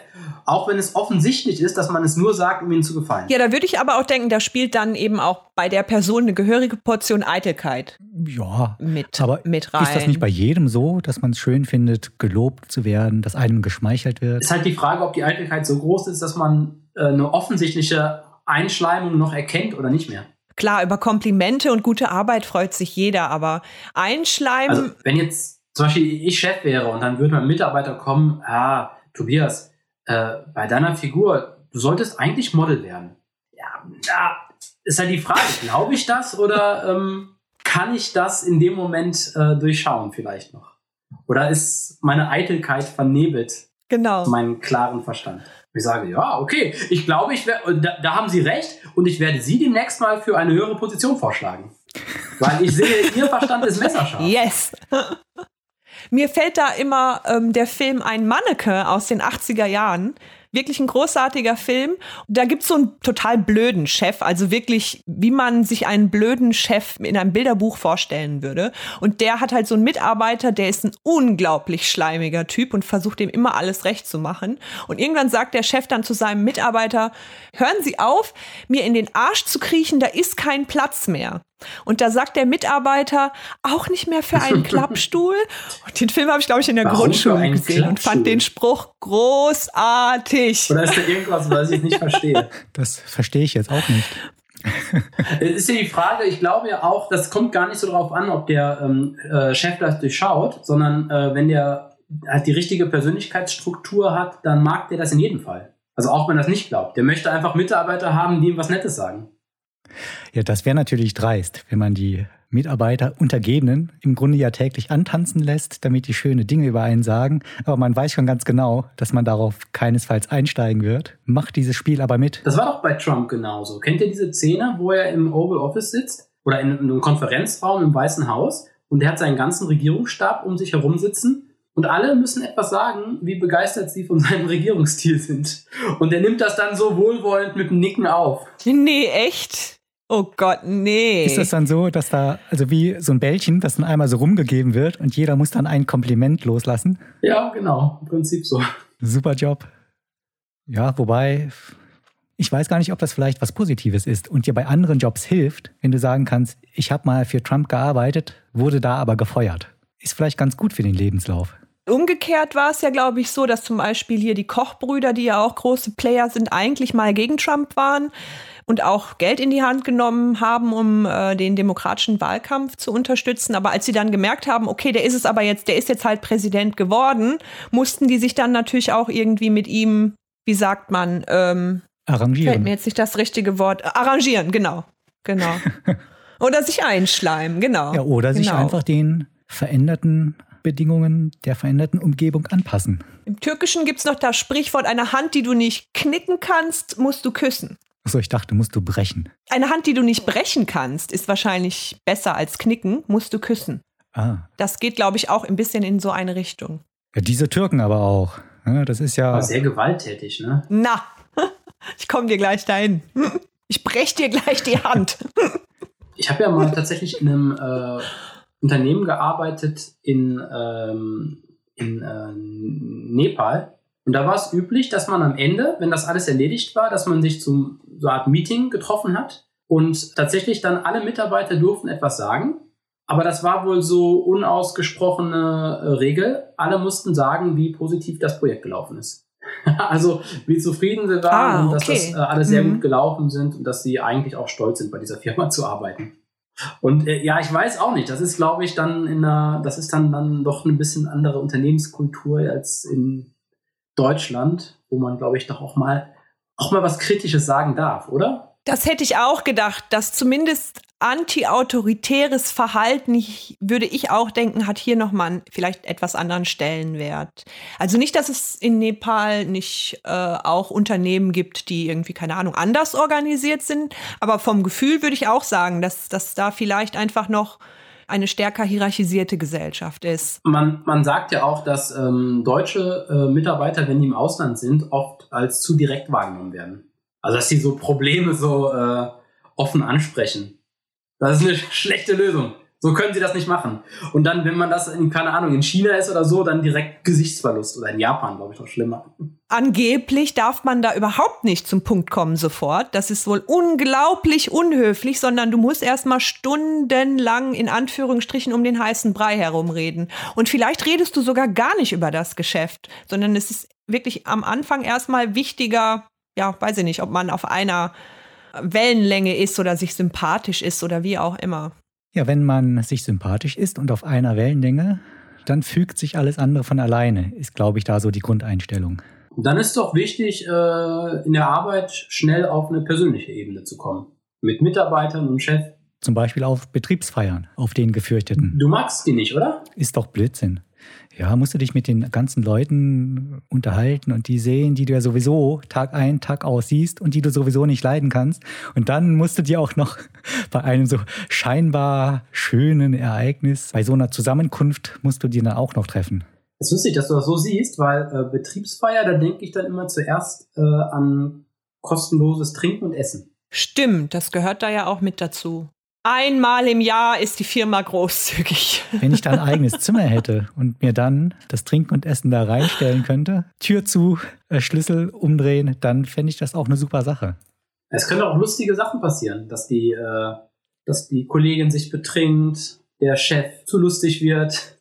Auch wenn es offensichtlich ist, dass man es nur sagt, um ihm zu gefallen. Ja, da würde ich aber auch denken, da spielt dann eben auch bei der Person eine gehörige Portion Eitelkeit Ja, mit, aber mit rein. ist das nicht bei jedem so, dass man es schön findet, gelobt zu werden, dass einem geschmeichelt wird? ist halt die Frage, ob die Eitelkeit so groß ist, dass man äh, eine offensichtliche Einschleimung noch erkennt oder nicht mehr. Klar, über Komplimente und gute Arbeit freut sich jeder, aber Einschleimen, Also, wenn jetzt zum Beispiel ich Chef wäre und dann würde mein Mitarbeiter kommen, ah, Tobias, äh, bei deiner Figur, du solltest eigentlich Model werden. Ja, ja ist halt die Frage, glaube ich das oder ähm, kann ich das in dem Moment äh, durchschauen vielleicht noch? Oder ist meine Eitelkeit vernebelt genau. meinen klaren Verstand. Ich sage, ja, okay, ich glaube, ich werde, da, da haben Sie recht und ich werde Sie demnächst mal für eine höhere Position vorschlagen. Weil ich sehe, Ihr Verstand ist messerscharf. Yes. Mir fällt da immer ähm, der Film Ein Manneke aus den 80er Jahren. Wirklich ein großartiger Film. Da gibt es so einen total blöden Chef, also wirklich, wie man sich einen blöden Chef in einem Bilderbuch vorstellen würde. Und der hat halt so einen Mitarbeiter, der ist ein unglaublich schleimiger Typ und versucht ihm immer alles recht zu machen. Und irgendwann sagt der Chef dann zu seinem Mitarbeiter, hören Sie auf, mir in den Arsch zu kriechen, da ist kein Platz mehr. Und da sagt der Mitarbeiter auch nicht mehr für einen Klappstuhl. Und den Film habe ich, glaube ich, in der Warum Grundschule gesehen und fand den Spruch großartig. Oder ist da irgendwas, was ich nicht verstehe? Das verstehe ich jetzt auch nicht. es ist ja die Frage, ich glaube ja auch, das kommt gar nicht so darauf an, ob der ähm, äh, Chef das durchschaut, sondern äh, wenn der halt die richtige Persönlichkeitsstruktur hat, dann mag der das in jedem Fall. Also auch wenn er das nicht glaubt. Der möchte einfach Mitarbeiter haben, die ihm was Nettes sagen. Ja, das wäre natürlich dreist, wenn man die Mitarbeiter, Untergebenen im Grunde ja täglich antanzen lässt, damit die schöne Dinge über einen sagen. Aber man weiß schon ganz genau, dass man darauf keinesfalls einsteigen wird. Macht dieses Spiel aber mit. Das war doch bei Trump genauso. Kennt ihr diese Szene, wo er im Oval Office sitzt? Oder in, einem Konferenzraum im Weißen Haus? Und er hat seinen ganzen Regierungsstab um sich herum sitzen. Und alle müssen etwas sagen, wie begeistert sie von seinem Regierungsstil sind. Und er nimmt das dann so wohlwollend mit dem Nicken auf. Nee, echt? Oh Gott, nee. Ist das dann so, dass da, also wie so ein Bällchen, das dann einmal so rumgegeben wird und jeder muss dann ein Kompliment loslassen? Ja, genau, im Prinzip so. Super Job. Ja, wobei, ich weiß gar nicht, ob das vielleicht was Positives ist und dir bei anderen Jobs hilft, wenn du sagen kannst, ich habe mal für Trump gearbeitet, wurde da aber gefeuert. Ist vielleicht ganz gut für den Lebenslauf. Umgekehrt war es ja, glaube ich, so, dass zum Beispiel hier die Kochbrüder, die ja auch große Player sind, eigentlich mal gegen Trump waren und auch Geld in die Hand genommen haben, um äh, den demokratischen Wahlkampf zu unterstützen. Aber als sie dann gemerkt haben, okay, der ist es aber jetzt, der ist jetzt halt Präsident geworden, mussten die sich dann natürlich auch irgendwie mit ihm, wie sagt man, ähm, arrangieren. Fällt mir jetzt nicht das richtige Wort. Arrangieren, genau. Genau. oder sich einschleimen, genau. Ja, oder genau. sich einfach den veränderten Bedingungen der veränderten Umgebung anpassen. Im Türkischen gibt es noch das Sprichwort, eine Hand, die du nicht knicken kannst, musst du küssen. Achso, ich dachte, musst du brechen. Eine Hand, die du nicht brechen kannst, ist wahrscheinlich besser als knicken, musst du küssen. Ah. Das geht, glaube ich, auch ein bisschen in so eine Richtung. Ja, diese Türken aber auch. Das ist ja. Aber sehr gewalttätig, ne? Na, ich komme dir gleich dahin. Ich brech dir gleich die Hand. Ich habe ja mal tatsächlich in einem äh, Unternehmen gearbeitet in, ähm, in äh, Nepal. Und da war es üblich, dass man am Ende, wenn das alles erledigt war, dass man sich zum so eine Art Meeting getroffen hat und tatsächlich dann alle Mitarbeiter durften etwas sagen. Aber das war wohl so unausgesprochene äh, Regel. Alle mussten sagen, wie positiv das Projekt gelaufen ist. also wie zufrieden sie waren Ah, und dass okay. das äh, alles sehr Mhm. gut gelaufen sind und dass sie eigentlich auch stolz sind, bei dieser Firma zu arbeiten. Und äh, ja, ich weiß auch nicht. Das ist, glaube ich, dann in einer, das ist dann, dann doch ein bisschen andere Unternehmenskultur als in Deutschland, wo man, glaube ich, doch auch mal auch mal was Kritisches sagen darf, oder? Das hätte ich auch gedacht, dass zumindest antiautoritäres Verhalten, ich, würde ich auch denken, hat hier nochmal einen vielleicht etwas anderen Stellenwert. Also nicht, dass es in Nepal nicht äh, auch Unternehmen gibt, die irgendwie, keine Ahnung, anders organisiert sind, aber vom Gefühl würde ich auch sagen, dass, dass da vielleicht einfach noch eine stärker hierarchisierte Gesellschaft ist. Man, man sagt ja auch, dass ähm, deutsche äh, Mitarbeiter, wenn die im Ausland sind, oft als zu direkt wahrgenommen werden. Also dass sie so Probleme so äh, offen ansprechen. Das ist eine schlechte Lösung. So können sie das nicht machen. Und dann, wenn man das in, keine Ahnung, in China ist oder so, dann direkt Gesichtsverlust. Oder in Japan, glaube ich, noch schlimmer. Angeblich darf man da überhaupt nicht zum Punkt kommen sofort. Das ist wohl unglaublich unhöflich, sondern du musst erstmal stundenlang in Anführungsstrichen um den heißen Brei herumreden. Und vielleicht redest du sogar gar nicht über das Geschäft, sondern es ist wirklich am Anfang erstmal wichtiger, ja, weiß ich nicht, ob man auf einer Wellenlänge ist oder sich sympathisch ist oder wie auch immer. Ja, wenn man sich sympathisch ist und auf einer Wellenlänge, dann fügt sich alles andere von alleine, ist, glaube ich, da so die Grundeinstellung. Und dann ist doch wichtig, äh, in der Arbeit schnell auf eine persönliche Ebene zu kommen. Mit Mitarbeitern und Chef. Zum Beispiel auf Betriebsfeiern, auf den gefürchteten. Du magst die nicht, oder? Ist doch Blödsinn. Ja, musst du dich mit den ganzen Leuten unterhalten und die sehen, die du ja sowieso Tag ein, Tag aus siehst und die du sowieso nicht leiden kannst. Und dann musst du dir auch noch bei einem so scheinbar schönen Ereignis, bei so einer Zusammenkunft musst du die dann auch noch treffen. Es ist lustig, dass du das so siehst, weil äh, Betriebsfeier, da denke ich dann immer zuerst äh, an kostenloses Trinken und Essen. Stimmt, das gehört da ja auch mit dazu. Einmal im Jahr ist die Firma großzügig. Wenn ich da ein eigenes Zimmer hätte und mir dann das Trinken und Essen da reinstellen könnte, Tür zu, äh, Schlüssel umdrehen, dann fände ich das auch eine super Sache. Es können auch lustige Sachen passieren, dass die, äh, dass die Kollegin sich betrinkt, der Chef zu lustig wird,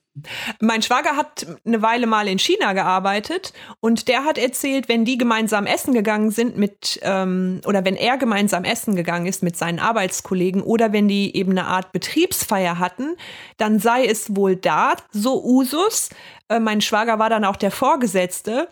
Mein Schwager hat eine Weile mal in China gearbeitet und der hat erzählt, wenn die gemeinsam essen gegangen sind mit, ähm, oder wenn er gemeinsam essen gegangen ist mit seinen Arbeitskollegen oder wenn die eben eine Art Betriebsfeier hatten, dann sei es wohl da so Usus, äh, mein Schwager war dann auch der Vorgesetzte,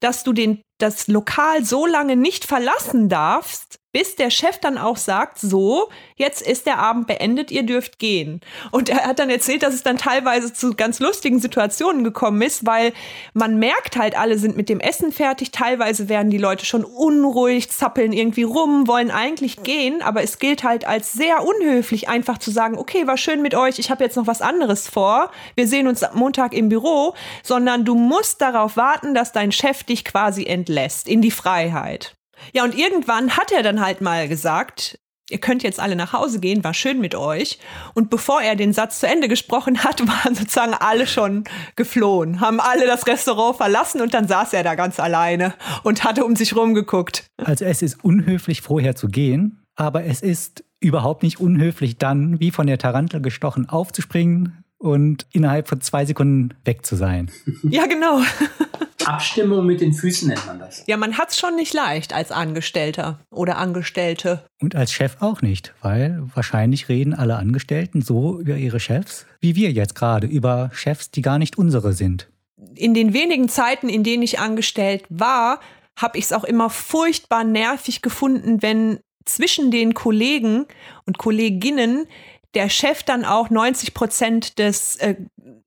dass du den, das Lokal so lange nicht verlassen darfst, bis der Chef dann auch sagt, so, jetzt ist der Abend beendet, ihr dürft gehen. Und er hat dann erzählt, dass es dann teilweise zu ganz lustigen Situationen gekommen ist, weil man merkt halt, alle sind mit dem Essen fertig, teilweise werden die Leute schon unruhig, zappeln irgendwie rum, wollen eigentlich gehen, aber es gilt halt als sehr unhöflich, einfach zu sagen, okay, war schön mit euch, ich habe jetzt noch was anderes vor, wir sehen uns Montag im Büro, sondern du musst darauf warten, dass dein Chef dich quasi entlässt in die Freiheit. Ja, und irgendwann hat er dann halt mal gesagt, ihr könnt jetzt alle nach Hause gehen, war schön mit euch. Und bevor er den Satz zu Ende gesprochen hat, waren sozusagen alle schon geflohen, haben alle das Restaurant verlassen und dann saß er da ganz alleine und hatte um sich rumgeguckt. Also es ist unhöflich, vorher zu gehen, aber es ist überhaupt nicht unhöflich, dann wie von der Tarantel gestochen aufzuspringen und innerhalb von zwei Sekunden weg zu sein. Ja, genau. Abstimmung mit den Füßen nennt man das. Ja, man hat es schon nicht leicht als Angestellter oder Angestellte. Und als Chef auch nicht, weil wahrscheinlich reden alle Angestellten so über ihre Chefs, wie wir jetzt gerade, über Chefs, die gar nicht unsere sind. In den wenigen Zeiten, in denen ich angestellt war, habe ich es auch immer furchtbar nervig gefunden, wenn zwischen den Kollegen und Kolleginnen der Chef dann auch 90 Prozent des äh,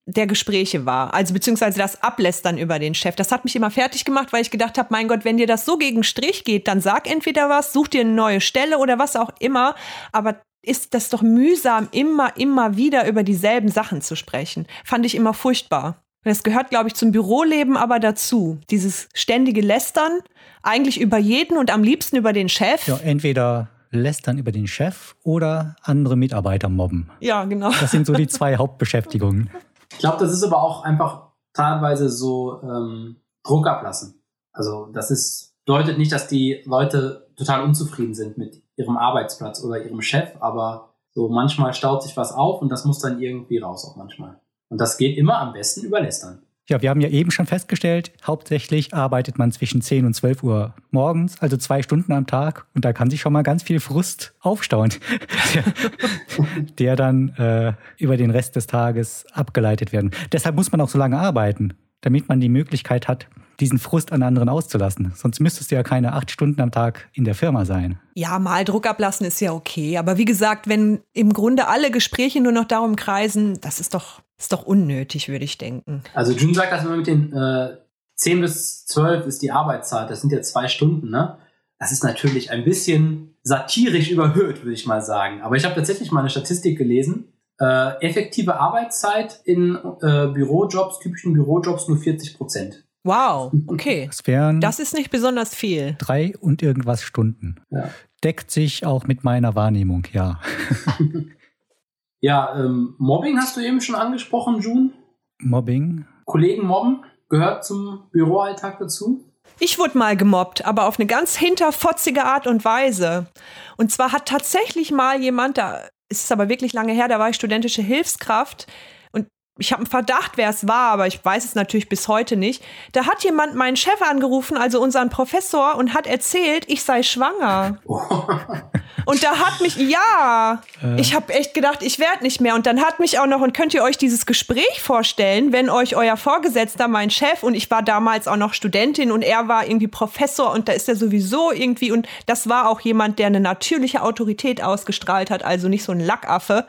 der Gespräche war. Also beziehungsweise das Ablästern über den Chef. Das hat mich immer fertig gemacht, weil ich gedacht habe, mein Gott, wenn dir das so gegen Strich geht, dann sag entweder was, such dir eine neue Stelle oder was auch immer. Aber ist das doch mühsam, immer, immer wieder über dieselben Sachen zu sprechen. Fand ich immer furchtbar. Das gehört, glaube ich, zum Büroleben aber dazu. Dieses ständige Lästern, eigentlich über jeden und am liebsten über den Chef. Ja, entweder lästern über den Chef oder andere Mitarbeiter mobben. Ja, genau. Das sind so die zwei Hauptbeschäftigungen. Ich glaube, das ist aber auch einfach teilweise so ähm, Druck ablassen. Also das ist, bedeutet nicht, dass die Leute total unzufrieden sind mit ihrem Arbeitsplatz oder ihrem Chef, aber so manchmal staut sich was auf und das muss dann irgendwie raus auch manchmal. Und das geht immer am besten über Lästern. Ja, wir haben ja eben schon festgestellt, hauptsächlich arbeitet man zwischen 10 und 12 Uhr morgens, also zwei Stunden am Tag. Und da kann sich schon mal ganz viel Frust aufstauen, der, der dann äh, über den Rest des Tages abgeleitet werden. Deshalb muss man auch so lange arbeiten, damit man die Möglichkeit hat, diesen Frust an anderen auszulassen. Sonst müsstest du ja keine acht Stunden am Tag in der Firma sein. Ja, mal Druck ablassen ist ja okay. Aber wie gesagt, wenn im Grunde alle Gespräche nur noch darum kreisen, das ist doch ist doch unnötig, würde ich denken. Also June sagt das immer mit den äh, 10 bis 12 ist die Arbeitszeit, das sind ja zwei Stunden, ne? Das ist natürlich ein bisschen satirisch überhöht, würde ich mal sagen. Aber ich habe tatsächlich mal eine Statistik gelesen. Äh, effektive Arbeitszeit in äh, Bürojobs, typischen Bürojobs nur 40 Prozent. Wow, okay. Das wären Das ist nicht besonders viel. drei und irgendwas Stunden. Ja. Deckt sich auch mit meiner Wahrnehmung, ja. Ja, ähm, Mobbing hast du eben schon angesprochen, June. Mobbing. Kollegen mobben gehört zum Büroalltag dazu. Ich wurde mal gemobbt, aber auf eine ganz hinterfotzige Art und Weise. Und zwar hat tatsächlich mal jemand, da ist es aber wirklich lange her, da war ich studentische Hilfskraft ich habe einen Verdacht, wer es war, aber ich weiß es natürlich bis heute nicht. Da hat jemand meinen Chef angerufen, also unseren Professor, und hat erzählt, ich sei schwanger. Und da hat mich, ja, ich habe echt gedacht, ich werde nicht mehr. Und dann hat mich auch noch, und könnt ihr euch dieses Gespräch vorstellen, wenn euch euer Vorgesetzter, mein Chef, und ich war damals auch noch Studentin und er war irgendwie Professor und da ist er sowieso irgendwie, und das war auch jemand, der eine natürliche Autorität ausgestrahlt hat, also nicht so ein Lackaffe.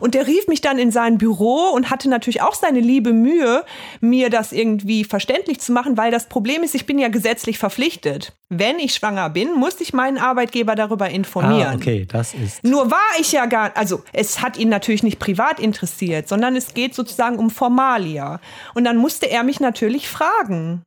Und der rief mich dann in sein Büro und hatte natürlich auch seine liebe Mühe, mir das irgendwie verständlich zu machen, weil das Problem ist, ich bin ja gesetzlich verpflichtet. Wenn ich schwanger bin, muss ich meinen Arbeitgeber darüber informieren. Ah, okay, das ist. Nur war ich ja gar, also es hat ihn natürlich nicht privat interessiert, sondern es geht sozusagen um Formalia. Und dann musste er mich natürlich fragen,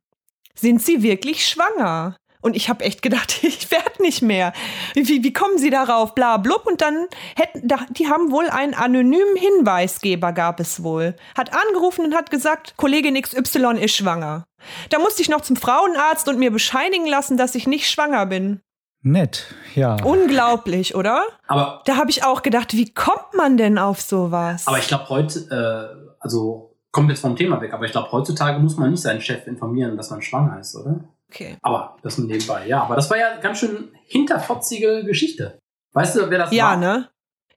sind Sie wirklich schwanger? Und ich habe echt gedacht, ich werde nicht mehr. Wie, wie kommen Sie darauf? Bla blub. Und dann hätten, die haben wohl einen anonymen Hinweisgeber, gab es wohl. Hat angerufen und hat gesagt, Kollegin XY ist schwanger. Da musste ich noch zum Frauenarzt und mir bescheinigen lassen, dass ich nicht schwanger bin. Nett, ja. Unglaublich, oder? Aber, Da habe ich auch gedacht, wie kommt man denn auf sowas? aber ich glaube heute, äh, also kommt jetzt vom Thema weg, aber ich glaube, heutzutage muss man nicht seinen Chef informieren, dass man schwanger ist, oder? Okay. Aber das nebenbei, ja. Aber das war ja ganz schön hinterfotzige Geschichte. Weißt du, wer das Ja, war? ne?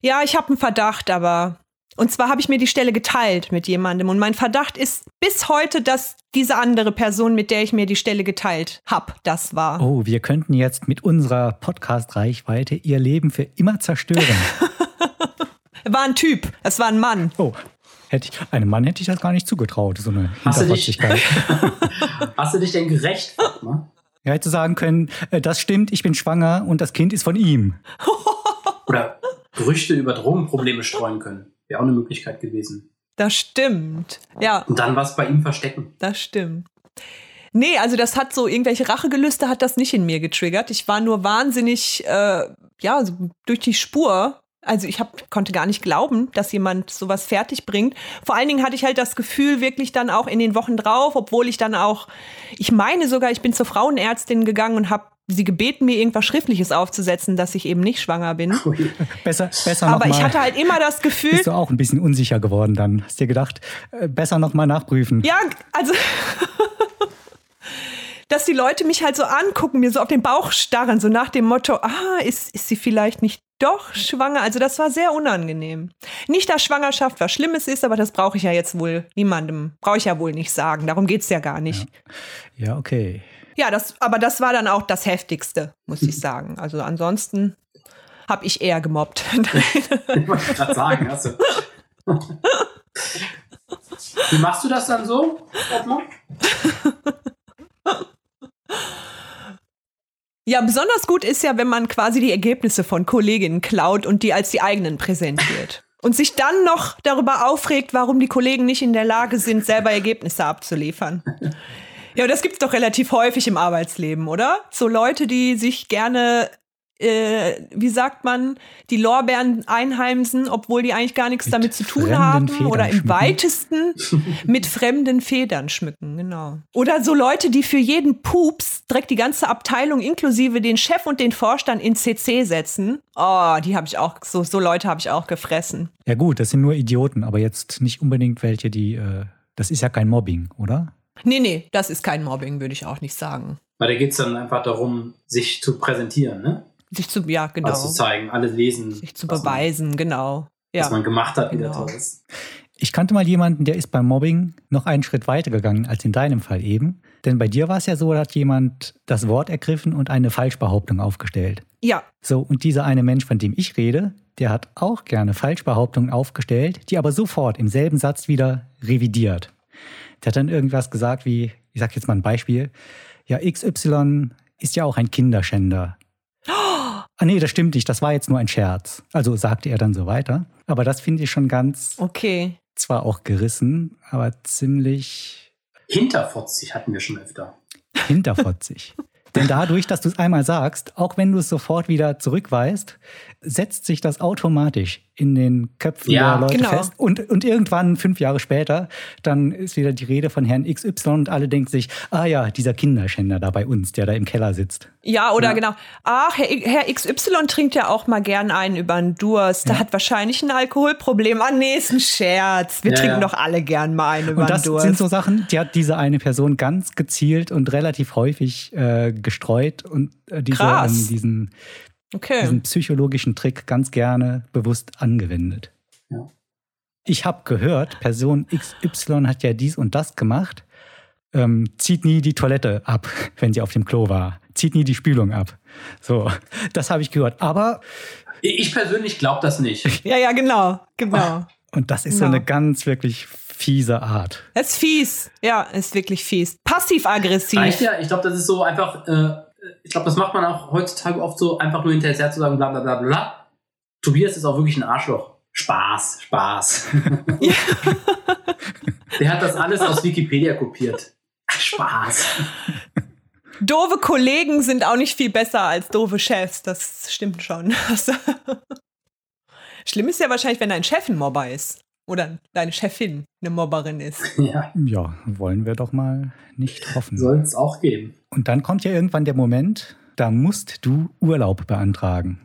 Ja, ich habe einen Verdacht, aber. Und zwar habe ich mir die Stelle geteilt mit jemandem. Und mein Verdacht ist bis heute, dass diese andere Person, mit der ich mir die Stelle geteilt habe, das war. Oh, wir könnten jetzt mit unserer Podcast-Reichweite ihr Leben für immer zerstören. War ein Typ. Es war ein Mann. Oh, hätte ich, einem Mann hätte ich das gar nicht zugetraut, so eine Hast du dich- Hinterfotzigkeit. Hast du dich denn gerecht? Ne? Er hätte sagen können, äh, das stimmt, ich bin schwanger und das Kind ist von ihm. Oder Gerüchte über Drogenprobleme streuen können. Wäre auch eine Möglichkeit gewesen. Das stimmt. Ja, Und dann was bei ihm verstecken. das stimmt. Nee, also das hat so irgendwelche Rachegelüste hat das nicht in mir getriggert. Ich war nur wahnsinnig, äh, ja, so durch die Spur. Also ich hab, konnte gar nicht glauben, dass jemand sowas fertig bringt. Vor allen Dingen hatte ich halt das Gefühl, wirklich dann auch in den Wochen drauf, obwohl ich dann auch, ich meine sogar, ich bin zur Frauenärztin gegangen und habe sie gebeten, mir irgendwas Schriftliches aufzusetzen, dass ich eben nicht schwanger bin. Ui. Besser, besser Aber ich hatte halt immer das Gefühl, Bist du auch ein bisschen unsicher geworden dann? Hast dir gedacht, äh, besser nochmal nachprüfen. Ja, also, dass die Leute mich halt so angucken, mir so auf den Bauch starren, so nach dem Motto, ah, ist, ist sie vielleicht nicht doch schwanger? Also das war sehr unangenehm. Nicht, dass Schwangerschaft was Schlimmes ist, aber das brauche ich ja jetzt wohl niemandem, brauche ich ja wohl nicht sagen. Darum geht's ja gar nicht. Ja, okay. Ja, das, aber das war dann auch das Heftigste, muss ich sagen. Also ansonsten habe ich eher gemobbt. Ich wollte gerade sagen, hast du. Wie machst du das dann so, Ottmar? Ja, besonders gut ist ja, wenn man quasi die Ergebnisse von Kolleginnen klaut und die als die eigenen präsentiert. Und sich dann noch darüber aufregt, warum die Kollegen nicht in der Lage sind, selber Ergebnisse abzuliefern. Ja, das gibt's doch relativ häufig im Arbeitsleben, oder? So Leute, die sich gerne, äh, wie sagt man, die Lorbeeren einheimsen, obwohl die eigentlich gar nichts Mit damit zu tun haben. Federn Oder im schmücken. weitesten mit fremden Federn schmücken, genau. Oder so Leute, die für jeden Pups direkt die ganze Abteilung inklusive den Chef und den Vorstand in CC setzen. Oh, die habe ich auch, so, so Leute habe ich auch gefressen. Ja gut, das sind nur Idioten, aber jetzt nicht unbedingt welche, die, äh, das ist ja kein Mobbing, oder? Nee, nee, das ist kein Mobbing, würde ich auch nicht sagen. Weil da geht es dann einfach darum, sich zu präsentieren, ne? Sich zu, ja, genau. Also zu zeigen, alle lesen, sich zu was man- beweisen, genau. was Ja. man gemacht hat, wie der Genau. toll ist. Ich kannte mal jemanden, der ist beim Mobbing noch einen Schritt weiter gegangen als in deinem Fall eben. Denn bei dir war es ja so, da hat jemand das Wort ergriffen und eine Falschbehauptung aufgestellt. ja, So, und dieser eine Mensch, von dem ich rede, der hat auch gerne Falschbehauptungen aufgestellt, die aber sofort im selben Satz wieder revidiert. Der hat dann irgendwas gesagt wie, ich sag jetzt mal ein Beispiel, ja, XY ist ja auch ein Kinderschänder. Ah nee, das stimmt nicht, das war jetzt nur ein Scherz. Also sagte er dann so weiter. Aber das finde ich schon ganz, okay. zwar auch gerissen, aber ziemlich Hinterfotzig hatten wir schon öfter. hinterfotzig. Denn dadurch, dass du es einmal sagst, auch wenn du es sofort wieder zurückweist, setzt sich das automatisch in den Köpfen Ja, der Leute genau. fest. Und, und irgendwann, fünf Jahre später, dann ist wieder die Rede von Herrn XY und alle denken sich, ah ja, dieser Kinderschänder da bei uns, der da im Keller sitzt. Ja, oder Ja. genau. Ach, Herr, Herr XY trinkt ja auch mal gern einen über den Durst. Der hat wahrscheinlich ein Alkoholproblem. Ah, nee, ist ein Scherz. Wir Ja, trinken ja. doch alle gern mal einen über Und den das Durst. sind so Sachen, die hat diese eine Person ganz gezielt und relativ häufig äh, gestreut und äh, diese, Krass. ähm, diesen, okay. diesen psychologischen Trick ganz gerne bewusst angewendet. Ja. Ich habe gehört, Person XY hat ja dies und das gemacht, ähm, zieht nie die Toilette ab, wenn sie auf dem Klo war, zieht nie die Spülung ab. So, das habe ich gehört. Aber, Ich persönlich glaube das nicht. Ja, ja, genau. Genau. und das ist so Genau. eine ganz wirklich fiese Art. Das ist fies. Ja, ist wirklich fies. Passiv-aggressiv. Reicht ja, ich glaube, das ist so einfach, äh, ich glaube, das macht man auch heutzutage oft so, einfach nur hinterher zu sagen, bla bla bla bla. Tobias ist auch wirklich ein Arschloch. Spaß, Spaß. Der hat das alles aus Wikipedia kopiert. Spaß. Doofe Kollegen sind auch nicht viel besser als doofe Chefs. Das stimmt schon. Also, Schlimm ist ja wahrscheinlich, wenn dein Chef ein Mobber ist. Oder deine Chefin eine Mobberin ist. Ja, Ja, wollen wir doch mal nicht hoffen. soll es auch geben. Und dann kommt ja irgendwann der Moment, da musst du Urlaub beantragen.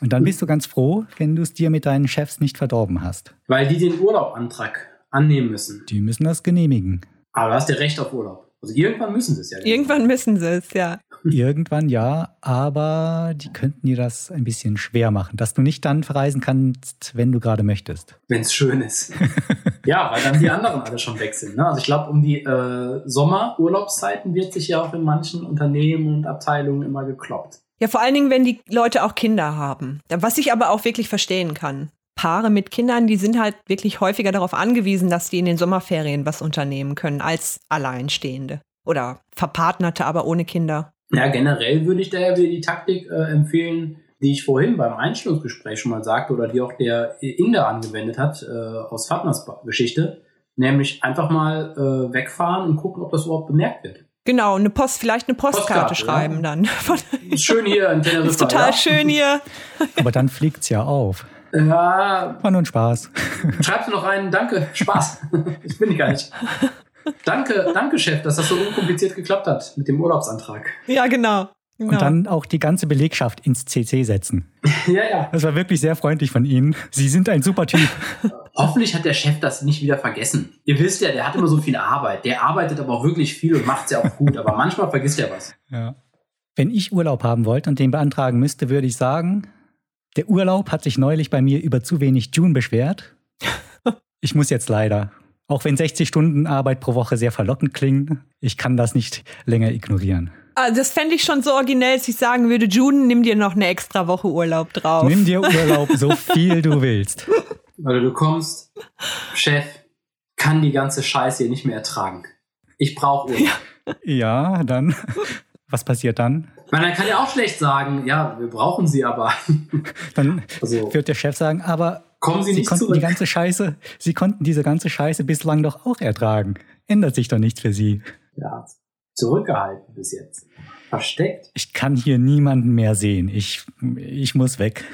Und dann bist du ganz froh, wenn du es dir mit deinen Chefs nicht verdorben hast. Weil die den Urlaubantrag annehmen müssen. Die müssen das genehmigen. Aber du hast ja Recht auf Urlaub. Also irgendwann müssen sie es ja. Irgendwann müssen sie es, ja. Irgendwann ja, aber die könnten dir das ein bisschen schwer machen, dass du nicht dann verreisen kannst, wenn du gerade möchtest. Wenn es schön ist. ja, weil dann die anderen alle schon weg sind. Ne? Also ich glaube, um die äh, Sommerurlaubszeiten wird sich ja auch in manchen Unternehmen und Abteilungen immer gekloppt. Ja, vor allen Dingen, wenn die Leute auch Kinder haben. Was ich aber auch wirklich verstehen kann. Paare mit Kindern, die sind halt wirklich häufiger darauf angewiesen, dass die in den Sommerferien was unternehmen können als Alleinstehende. Oder Verpartnerte, aber ohne Kinder. Ja, generell würde ich daher wieder die Taktik äh, empfehlen, die ich vorhin beim Einstellungsgespräch schon mal sagte oder die auch der Inder angewendet hat äh, aus Fatmas Geschichte, nämlich einfach mal äh, wegfahren und gucken, ob das überhaupt bemerkt wird. Genau, eine Post, vielleicht eine Postkarte, Postkarte schreiben ja. dann. schön hier in Teneriffa. Ist total ja. schön hier. Aber dann fliegt es ja auf. Ja. War nur ein Spaß. Schreibst du noch rein, danke, Spaß. ich bin gar nicht. Danke, danke, Chef, dass das so unkompliziert geklappt hat mit dem Urlaubsantrag. Ja, genau. Genau. Und dann auch die ganze Belegschaft ins CC setzen. ja, ja. Das war wirklich sehr freundlich von Ihnen. Sie sind ein super Typ. Hoffentlich hat der Chef das nicht wieder vergessen. Ihr wisst ja, der hat immer so viel Arbeit. Der arbeitet aber auch wirklich viel und macht es ja auch gut. Aber manchmal vergisst er was. Ja. Wenn ich Urlaub haben wollte und den beantragen müsste, würde ich sagen, der Urlaub hat sich neulich bei mir über zu wenig June beschwert. Ich muss jetzt leider. Auch wenn 60 Stunden Arbeit pro Woche sehr verlockend klingen, ich kann das nicht länger ignorieren. Ah, das fände ich schon so originell, dass ich sagen würde, June, nimm dir noch eine extra Woche Urlaub drauf. Nimm dir Urlaub, so viel du willst. Oder du kommst, Chef, kann die ganze Scheiße hier nicht mehr ertragen. Ich brauche Urlaub. Ja, dann. Was passiert dann? Man dann kann ja auch schlecht sagen, ja, wir brauchen sie aber. Dann also, wird der Chef sagen, aber kommen Sie, sie nicht konnten zurück. die ganze Scheiße, Sie konnten diese ganze Scheiße bislang doch auch ertragen. Ändert sich doch nichts für Sie. Ja, zurückgehalten bis jetzt. Versteckt. Ich kann hier niemanden mehr sehen. Ich, ich muss weg.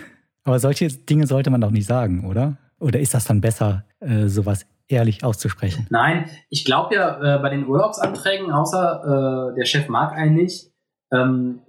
Aber solche Dinge sollte man doch nicht sagen, oder? Oder ist das dann besser, äh, sowas ehrlich auszusprechen? Nein, ich glaube ja, äh, bei den Urlaubsanträgen, außer äh, der Chef mag einen nicht, ähm,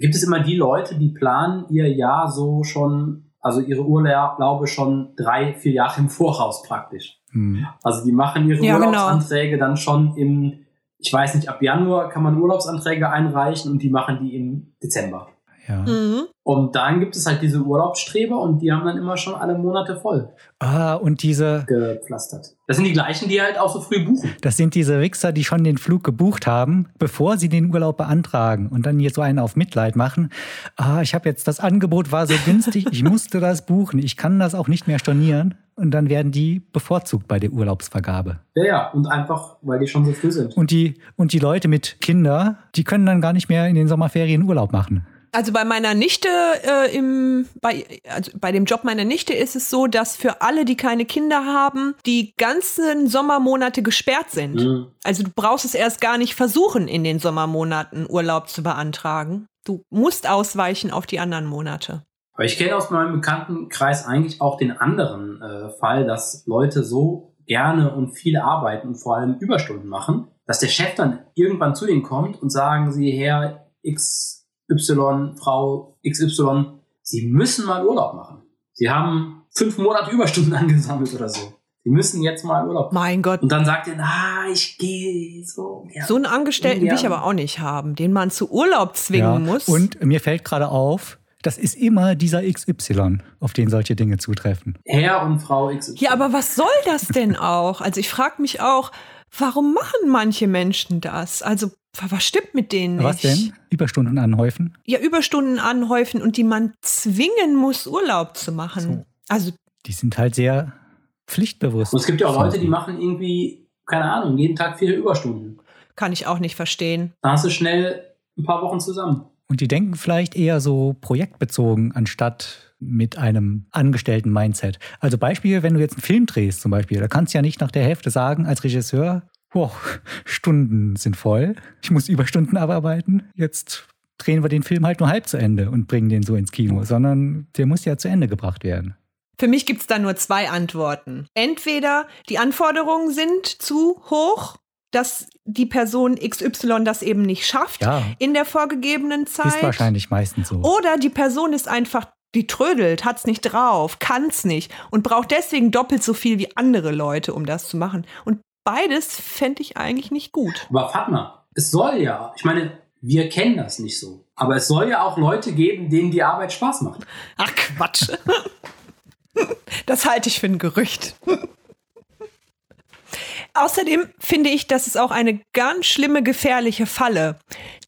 gibt es immer die Leute, die planen ihr Jahr so schon, also ihre Urlaube schon drei, vier Jahre im Voraus praktisch. Hm. Also die machen ihre ja, genau. Urlaubsanträge genau. dann schon im, ich weiß nicht, ab Januar kann man Urlaubsanträge einreichen und die machen die im Dezember. Ja. Mhm. Und dann gibt es halt diese Urlaubsstreber und die haben dann immer schon alle Monate voll. Ah, und diese. Gepflastert. Das sind die gleichen, die halt auch so früh buchen. Das sind diese Wichser, die schon den Flug gebucht haben, bevor sie den Urlaub beantragen und dann hier so einen auf Mitleid machen. Ah, ich habe jetzt das Angebot war so günstig, ich musste das buchen, ich kann das auch nicht mehr stornieren. Und dann werden die bevorzugt bei der Urlaubsvergabe. Ja, ja, und einfach, weil die schon so früh sind. Und die, und die Leute mit Kinder, die können dann gar nicht mehr in den Sommerferien Urlaub machen. Also bei meiner Nichte, äh, im, bei, also bei dem Job meiner Nichte ist es so, dass für alle, die keine Kinder haben, die ganzen Sommermonate gesperrt sind. Mhm. Also du brauchst es erst gar nicht versuchen, in den Sommermonaten Urlaub zu beantragen. Du musst ausweichen auf die anderen Monate. Aber ich kenne aus meinem Bekanntenkreis eigentlich auch den anderen äh, Fall, dass Leute so gerne und viel arbeiten und vor allem Überstunden machen, dass der Chef dann irgendwann zu ihnen kommt und sagen sie, Herr X Y, Frau XY, Sie müssen mal Urlaub machen. Sie haben fünf Monate Überstunden angesammelt oder so. Sie müssen jetzt mal Urlaub machen. Mein Gott. Und dann sagt er, ah, ich gehe so. Ja, so einen Angestellten will ich aber auch nicht haben, den man zu Urlaub zwingen ja. muss. Und mir fällt gerade auf, das ist immer dieser XY, auf den solche Dinge zutreffen. Herr und Frau XY. Ja, aber was soll das denn auch? Also ich frage mich auch, warum machen manche Menschen das? Also was stimmt mit denen nicht? Was denn? Überstunden anhäufen? Ja, Überstunden anhäufen und die man zwingen muss, Urlaub zu machen. So. Also die sind halt sehr pflichtbewusst. Und es gibt ja auch Leute, die machen irgendwie, keine Ahnung, jeden Tag viele Überstunden. Kann ich auch nicht verstehen. Da hast du schnell ein paar Wochen zusammen. Und die denken vielleicht eher so projektbezogen, anstatt mit einem angestellten Mindset. Also Beispiel, wenn du jetzt einen Film drehst zum Beispiel, da kannst du ja nicht nach der Hälfte sagen als Regisseur, boah, Stunden sind voll, ich muss Überstunden abarbeiten, jetzt drehen wir den Film halt nur halb zu Ende und bringen den so ins Kino, sondern der muss ja zu Ende gebracht werden. Für mich gibt es da nur zwei Antworten. Entweder die Anforderungen sind zu hoch, dass die Person XY das eben nicht schafft ja, in der vorgegebenen Zeit. Ist wahrscheinlich meistens so. Oder die Person ist einfach die trödelt, hat's nicht drauf, kann's nicht und braucht deswegen doppelt so viel wie andere Leute, um das zu machen. Und beides fände ich eigentlich nicht gut. Aber Fatma, es soll ja, ich meine, wir kennen das nicht so. Aber es soll ja auch Leute geben, denen die Arbeit Spaß macht. Ach Quatsch. Das halte ich für ein Gerücht. Außerdem finde ich, das ist auch eine ganz schlimme, gefährliche Falle.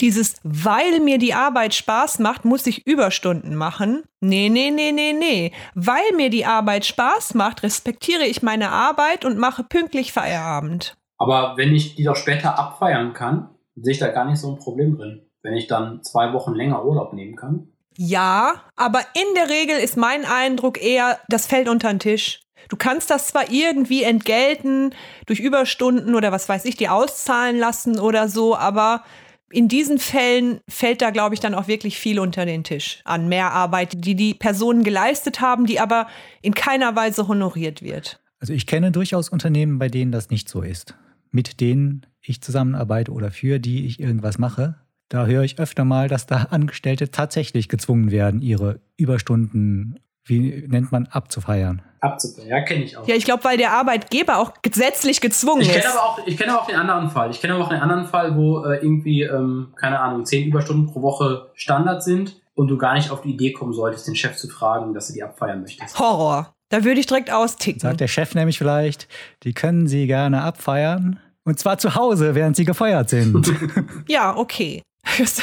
Dieses, weil mir die Arbeit Spaß macht, muss ich Überstunden machen. Nee, nee, nee, nee, nee. Weil mir die Arbeit Spaß macht, respektiere ich meine Arbeit und mache pünktlich Feierabend. Aber wenn ich die doch später abfeiern kann, sehe ich da gar nicht so ein Problem drin. Wenn ich dann zwei Wochen länger Urlaub nehmen kann. Ja, aber in der Regel ist mein Eindruck eher, das fällt unter den Tisch. Du kannst das zwar irgendwie entgelten durch Überstunden oder was weiß ich, die auszahlen lassen oder so, aber in diesen Fällen fällt da, glaube ich, dann auch wirklich viel unter den Tisch an Mehrarbeit, die die Personen geleistet haben, die aber in keiner Weise honoriert wird. Also ich kenne durchaus Unternehmen, bei denen das nicht so ist. Mit denen ich zusammenarbeite oder für die ich irgendwas mache, da höre ich öfter mal, dass da Angestellte tatsächlich gezwungen werden, ihre Überstunden, wie nennt man, abzufeiern. Abzufeiern, ja, kenne ich auch. Ja, ich glaube, weil der Arbeitgeber auch gesetzlich gezwungen ich ist. Aber auch, ich kenne aber auch den anderen Fall. Ich kenne aber auch den anderen Fall, wo äh, irgendwie, ähm, keine Ahnung, zehn Überstunden pro Woche Standard sind und du gar nicht auf die Idee kommen solltest, den Chef zu fragen, dass du die abfeiern möchtest. Horror. Da würde ich direkt austicken. Sagt der Chef nämlich vielleicht, die können Sie gerne abfeiern. Und zwar zu Hause, während Sie gefeuert sind. ja, okay. Das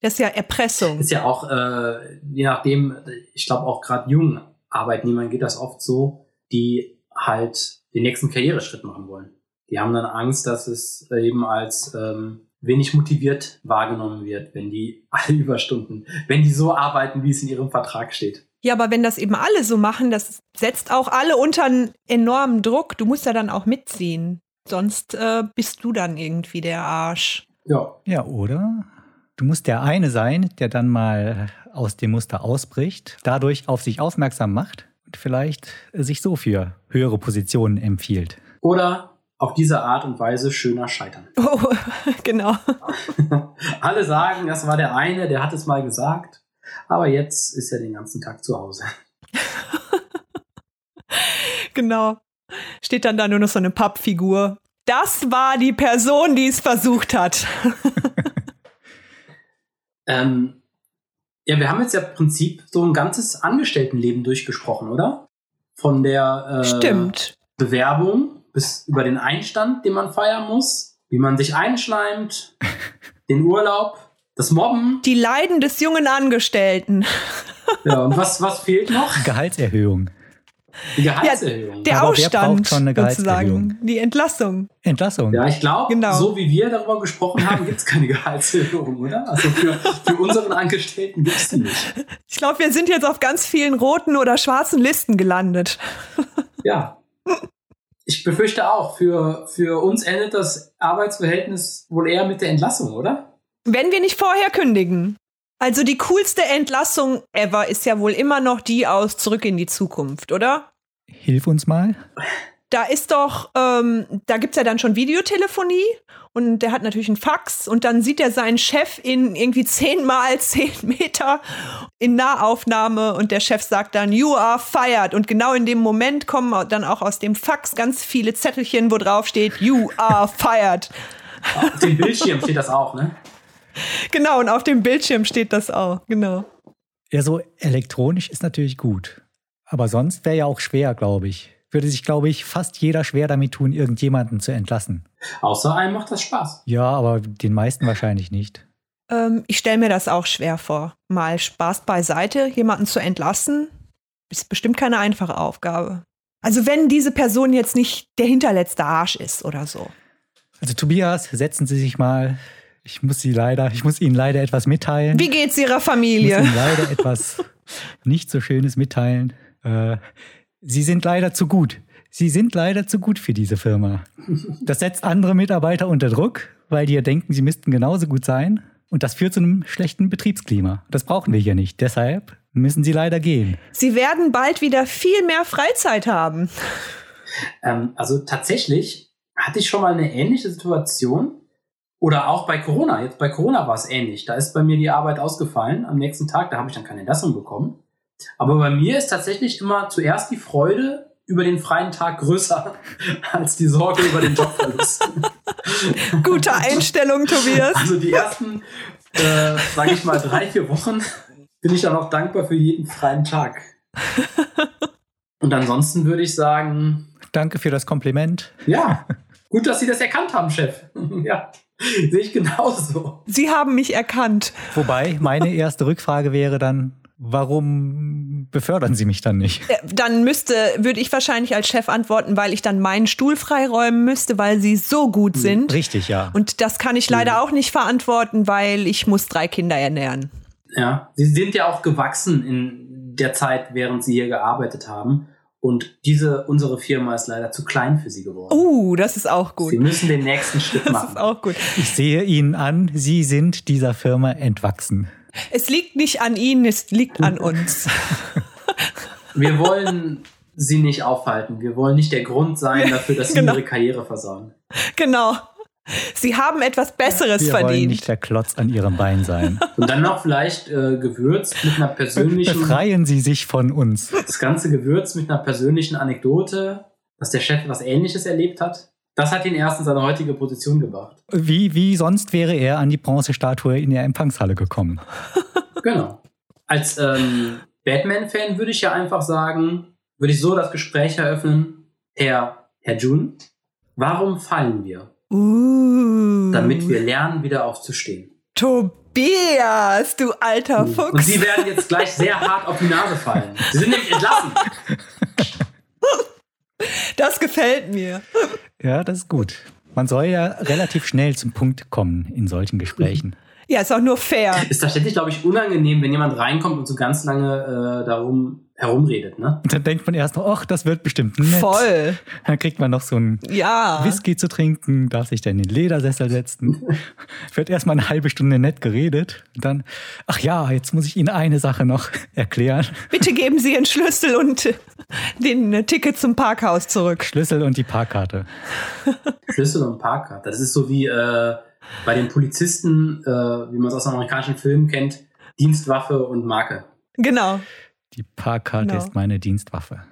ist ja Erpressung. Ist ja auch, äh, je nachdem, ich glaube auch gerade jungen Arbeitnehmern geht das oft so, die halt den nächsten Karriereschritt machen wollen. Die haben dann Angst, dass es eben als ähm, wenig motiviert wahrgenommen wird, wenn die alle Überstunden, wenn die so arbeiten, wie es in ihrem Vertrag steht. Ja, aber wenn das eben alle so machen, das setzt auch alle unter einen enormen Druck. Du musst ja dann auch mitziehen. Sonst äh, bist du dann irgendwie der Arsch. Ja. Ja, oder? Du musst der eine sein, der dann mal aus dem Muster ausbricht, dadurch auf sich aufmerksam macht und vielleicht sich so für höhere Positionen empfiehlt. Oder auf diese Art und Weise schöner scheitern. Oh, genau. Alle sagen, das war der eine, der hat es mal gesagt, aber jetzt ist er den ganzen Tag zu Hause. genau. Steht dann da nur noch so eine Pappfigur. Das war die Person, die es versucht hat. ähm, ja, wir haben jetzt ja im Prinzip so ein ganzes Angestelltenleben durchgesprochen, oder? Von der äh, Stimmt. Bewerbung bis über den Einstand, den man feiern muss, wie man sich einschleimt, den Urlaub, das Mobben. Die Leiden des jungen Angestellten. Ja, und was, was fehlt noch? Gehaltserhöhung. Die Gehaltserhöhung. Ja, der Aber eine sozusagen. Die Entlassung. Entlassung. Ja, ich glaube, Genau. so wie wir darüber gesprochen haben, gibt es keine Gehaltserhöhung, oder? Also für, für unseren Angestellten gibt es die nicht. Ich glaube, wir sind jetzt auf ganz vielen roten oder schwarzen Listen gelandet. Ja. Ich befürchte auch, für, für uns endet das Arbeitsverhältnis wohl eher mit der Entlassung, oder? Wenn wir nicht vorher kündigen. Also die coolste Entlassung ever ist ja wohl immer noch die aus Zurück in die Zukunft, oder? Hilf uns mal. Da ist doch, ähm, da gibt's ja dann schon Videotelefonie und der hat natürlich einen Fax und dann sieht er seinen Chef in irgendwie zehn mal zehn Meter in Nahaufnahme und der Chef sagt dann, you are fired. Und genau in dem Moment kommen dann auch aus dem Fax ganz viele Zettelchen, wo drauf steht, you are fired. Auf dem Bildschirm steht das auch, ne? Genau, und auf dem Bildschirm steht das auch, genau. Ja, so elektronisch ist natürlich gut. Aber sonst wäre ja auch schwer, glaube ich. Würde sich, glaube ich, fast jeder schwer damit tun, irgendjemanden zu entlassen. Außer einem macht das Spaß. Ja, aber den meisten wahrscheinlich nicht. Ähm, ich stelle mir das auch schwer vor. Mal Spaß beiseite, jemanden zu entlassen, ist bestimmt keine einfache Aufgabe. Also wenn diese Person jetzt nicht der hinterletzte Arsch ist oder so. Also Tobias, setzen Sie sich mal. Ich muss Sie leider, ich muss Ihnen leider etwas mitteilen. Wie geht's Ihrer Ich muss Familie? Ihnen leider etwas nicht so Schönes mitteilen. Äh, Sie sind leider zu gut. Sie sind leider zu gut für diese Firma. Das setzt andere Mitarbeiter unter Druck, weil die ja denken, sie müssten genauso gut sein. Und das führt zu einem schlechten Betriebsklima. Das brauchen wir hier nicht. Deshalb müssen Sie leider gehen. Sie werden bald wieder viel mehr Freizeit haben. Ähm, also tatsächlich hatte ich schon mal eine ähnliche Situation. Oder auch bei Corona. Jetzt bei Corona war es ähnlich. Da ist bei mir die Arbeit ausgefallen am nächsten Tag. Da habe ich dann keine Entlassung bekommen. Aber bei mir ist tatsächlich immer zuerst die Freude über den freien Tag größer als die Sorge über den Jobverlust. Gute Einstellung, Tobias. Also die ersten, äh, sage ich mal, drei, vier Wochen bin ich dann auch dankbar für jeden freien Tag. Und ansonsten würde ich sagen. Danke für das Kompliment. Ja, gut, dass Sie das erkannt haben, Chef. ja. Sehe ich genauso. Sie haben mich erkannt. Wobei, meine erste Rückfrage wäre dann, warum befördern Sie mich dann nicht? Äh, dann müsste, würde ich wahrscheinlich als Chef antworten, weil ich dann meinen Stuhl freiräumen müsste, weil Sie so gut sind. Richtig, ja. Und das kann ich leider auch nicht verantworten, weil ich muss drei Kinder ernähren. Ja, Sie sind ja auch gewachsen in der Zeit, während Sie hier gearbeitet haben. Und diese, unsere Firma ist leider zu klein für Sie geworden. Uh, das ist auch gut. Sie müssen den nächsten Schritt machen. Das ist auch gut. Ich sehe Ihnen an, Sie sind dieser Firma entwachsen. Es liegt nicht an Ihnen, es liegt an uns. Wir wollen Sie nicht aufhalten. Wir wollen nicht der Grund sein dafür, dass Sie Genau. Ihre Karriere versauen. Genau. Sie haben etwas Besseres Wir wollen verdient. nicht der Klotz an Ihrem Bein sein. Und dann noch vielleicht äh, gewürzt mit einer persönlichen, Befreien Sie sich von uns. das ganze gewürzt mit einer persönlichen Anekdote, dass der Chef was Ähnliches erlebt hat. Das hat ihn erst in seine heutige Position gebracht. Wie, wie sonst wäre er an die Bronzestatue in der Empfangshalle gekommen? Genau. Als ähm, Batman-Fan würde ich ja einfach sagen, würde ich so das Gespräch eröffnen, Herr, Herr June, warum fallen wir? Uh. Damit wir lernen, wieder aufzustehen. Tobias, du alter Und Fuchs. Sie werden jetzt gleich sehr hart auf die Nase fallen. Sie sind nämlich entlassen. Das gefällt mir. Ja, das ist gut. Man soll ja relativ schnell zum Punkt kommen in solchen Gesprächen. Ja, ist auch nur fair. Ist tatsächlich, glaube ich, unangenehm, wenn jemand reinkommt und so ganz lange äh, darum herumredet, ne? Und dann denkt man erst noch, ach, das wird bestimmt nett. Voll. Dann kriegt man noch so einen Ja. Whisky zu trinken, darf sich dann in den Ledersessel setzen. Wird erstmal eine halbe Stunde nett geredet. Und dann, ach ja, jetzt muss ich Ihnen eine Sache noch erklären. Bitte geben Sie Ihren Schlüssel und den äh, Ticket zum Parkhaus zurück. Schlüssel und die Parkkarte. Schlüssel und Parkkarte. Das ist so wie äh, bei den Polizisten, äh, wie man es aus amerikanischen Filmen kennt, Dienstwaffe und Marke. Genau. Die Parkkarte Genau. ist meine Dienstwaffe.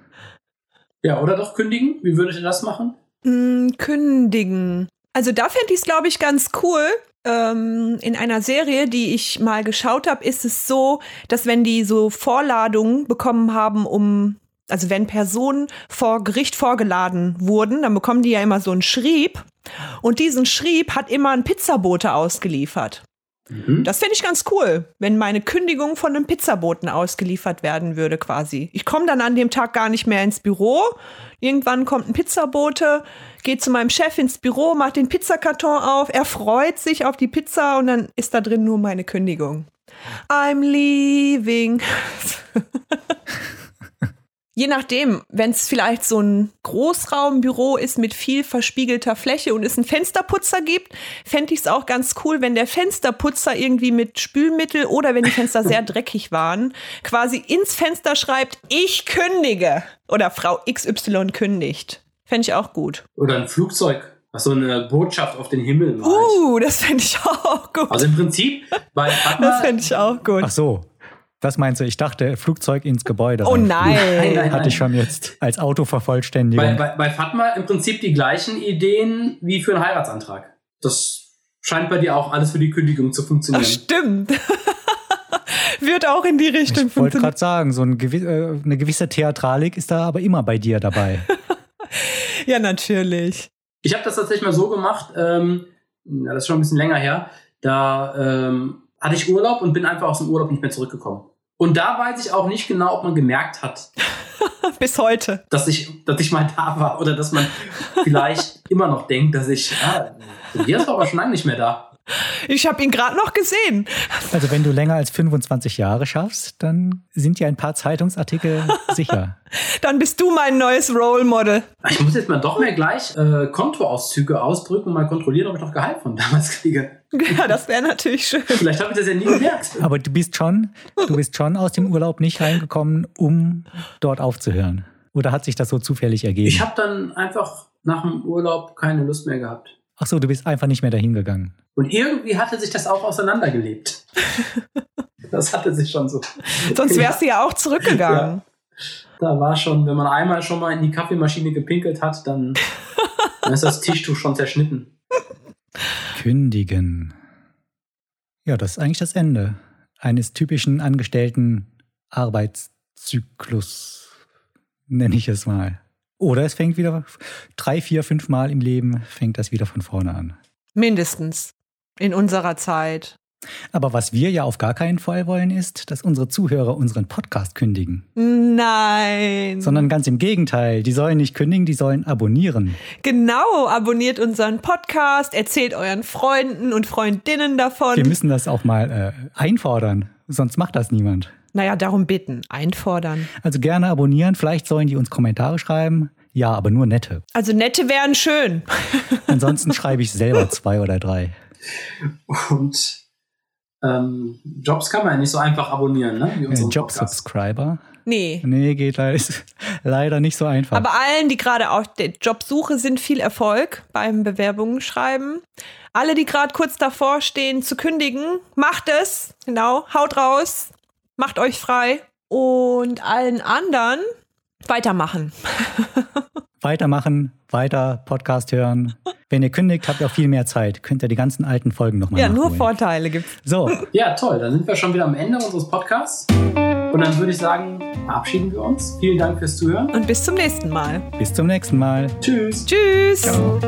Ja, oder doch kündigen? Wie würdet ihr das machen? Mm, kündigen. Also da fände ich es, glaube ich, ganz cool. Ähm, in einer Serie, die ich mal geschaut habe, ist es so, dass wenn die so Vorladungen bekommen haben, um, also wenn Personen vor Gericht vorgeladen wurden, dann bekommen die ja immer so einen Schrieb. Und diesen Schrieb hat immer ein Pizzabote ausgeliefert. Mhm. Das finde ich ganz cool, wenn meine Kündigung von einem Pizzaboten ausgeliefert werden würde, quasi. Ich komme dann an dem Tag gar nicht mehr ins Büro. Irgendwann kommt ein Pizzabote, geht zu meinem Chef ins Büro, macht den Pizzakarton auf, er freut sich auf die Pizza und dann ist da drin nur meine Kündigung. I'm leaving. Je nachdem, wenn es vielleicht so ein Großraumbüro ist mit viel verspiegelter Fläche und es einen Fensterputzer gibt, fände ich es auch ganz cool, wenn der Fensterputzer irgendwie mit Spülmittel oder wenn die Fenster sehr dreckig waren, quasi ins Fenster schreibt, ich kündige oder Frau XY kündigt. Fände ich auch gut. Oder ein Flugzeug, was so eine Botschaft auf den Himmel malt. Uh, das fände ich auch gut. Also im Prinzip, bei Das Fatma, fände ich auch gut. Ach so, das meinst du? Ich dachte, Flugzeug ins Gebäude. Oh reinfliegen. Nein, nein. Hatte ich schon jetzt als Autovervollständigung. bei, bei, bei Fatma im Prinzip die gleichen Ideen wie für einen Heiratsantrag. Das scheint bei dir auch alles für die Kündigung zu Ach, funktionieren. stimmt. Wird auch in die Richtung ich wollte funktionieren. gerade sagen, so ein gewi äh, eine gewisse Theatralik ist da aber immer bei dir dabei. Ja, natürlich. Ich habe das tatsächlich mal so gemacht, ähm, ja, das ist schon ein bisschen länger her, da ähm, hatte ich Urlaub und bin einfach aus dem Urlaub nicht mehr zurückgekommen. Und da weiß ich auch nicht genau, ob man gemerkt hat, Bis heute. dass ich, dass ich mal da war oder dass man vielleicht immer noch denkt, dass ich, ah, der ist aber schon lange nicht mehr da. Ich habe ihn gerade noch gesehen. Also wenn du länger als 25 Jahre schaffst, dann sind ja ein paar Zeitungsartikel sicher. Dann bist du mein neues Role Model. Ich muss jetzt mal doch mehr gleich äh, Kontoauszüge ausdrücken und mal kontrollieren, ob ich noch Gehalt von damals kriege. Ja, das wäre natürlich schön. Vielleicht habe ich das ja nie gemerkt. Aber du bist schon, du bist schon aus dem Urlaub nicht reingekommen, um dort aufzuhören. Oder hat sich das so zufällig ergeben? Ich habe dann einfach nach dem Urlaub keine Lust mehr gehabt. Ach so, du bist einfach nicht mehr dahin gegangen. Und irgendwie hatte sich das auch auseinandergelebt. Das hatte sich schon so. Sonst wärst du ja auch zurückgegangen. Ja. Da war schon, wenn man einmal schon mal in die Kaffeemaschine gepinkelt hat, dann, dann ist das Tischtuch schon zerschnitten. Kündigen. Ja, das ist eigentlich das Ende eines typischen angestellten Arbeitszyklus, nenne ich es mal. Oder es fängt wieder drei, vier, fünf Mal im Leben fängt das wieder von vorne an. Mindestens in unserer Zeit. Aber was wir ja auf gar keinen Fall wollen, ist, dass unsere Zuhörer unseren Podcast kündigen. Nein. Sondern ganz im Gegenteil. Die sollen nicht kündigen, die sollen abonnieren. Genau, abonniert unseren Podcast, erzählt euren Freunden und Freundinnen davon. Wir müssen das auch mal äh, einfordern, sonst macht das niemand. Naja, darum bitten, einfordern. Also gerne abonnieren, vielleicht sollen die uns Kommentare schreiben. Ja, aber nur nette. Also nette wären schön. Ansonsten schreibe ich selber zwei oder drei. Und ähm, Jobs kann man ja nicht so einfach abonnieren, ne? Wie Job-Subscriber. Nee. Nee, geht leider, leider nicht so einfach. Aber allen, die gerade auf der Jobsuche sind, viel Erfolg beim Bewerbungen schreiben. Alle, die gerade kurz davor stehen zu kündigen, macht es. Genau, haut raus, macht euch frei. Und allen anderen weitermachen. weitermachen, weiter Podcast hören. Wenn ihr kündigt, habt ihr auch viel mehr Zeit. Könnt ihr die ganzen alten Folgen nochmal Ja, nachholen. nur Vorteile gibt's. So. Ja, toll. Dann sind wir schon wieder am Ende unseres Podcasts. Und dann würde ich sagen, verabschieden wir uns. Vielen Dank fürs Zuhören. Und bis zum nächsten Mal. Bis zum nächsten Mal. Tschüss. Tschüss. Ciao.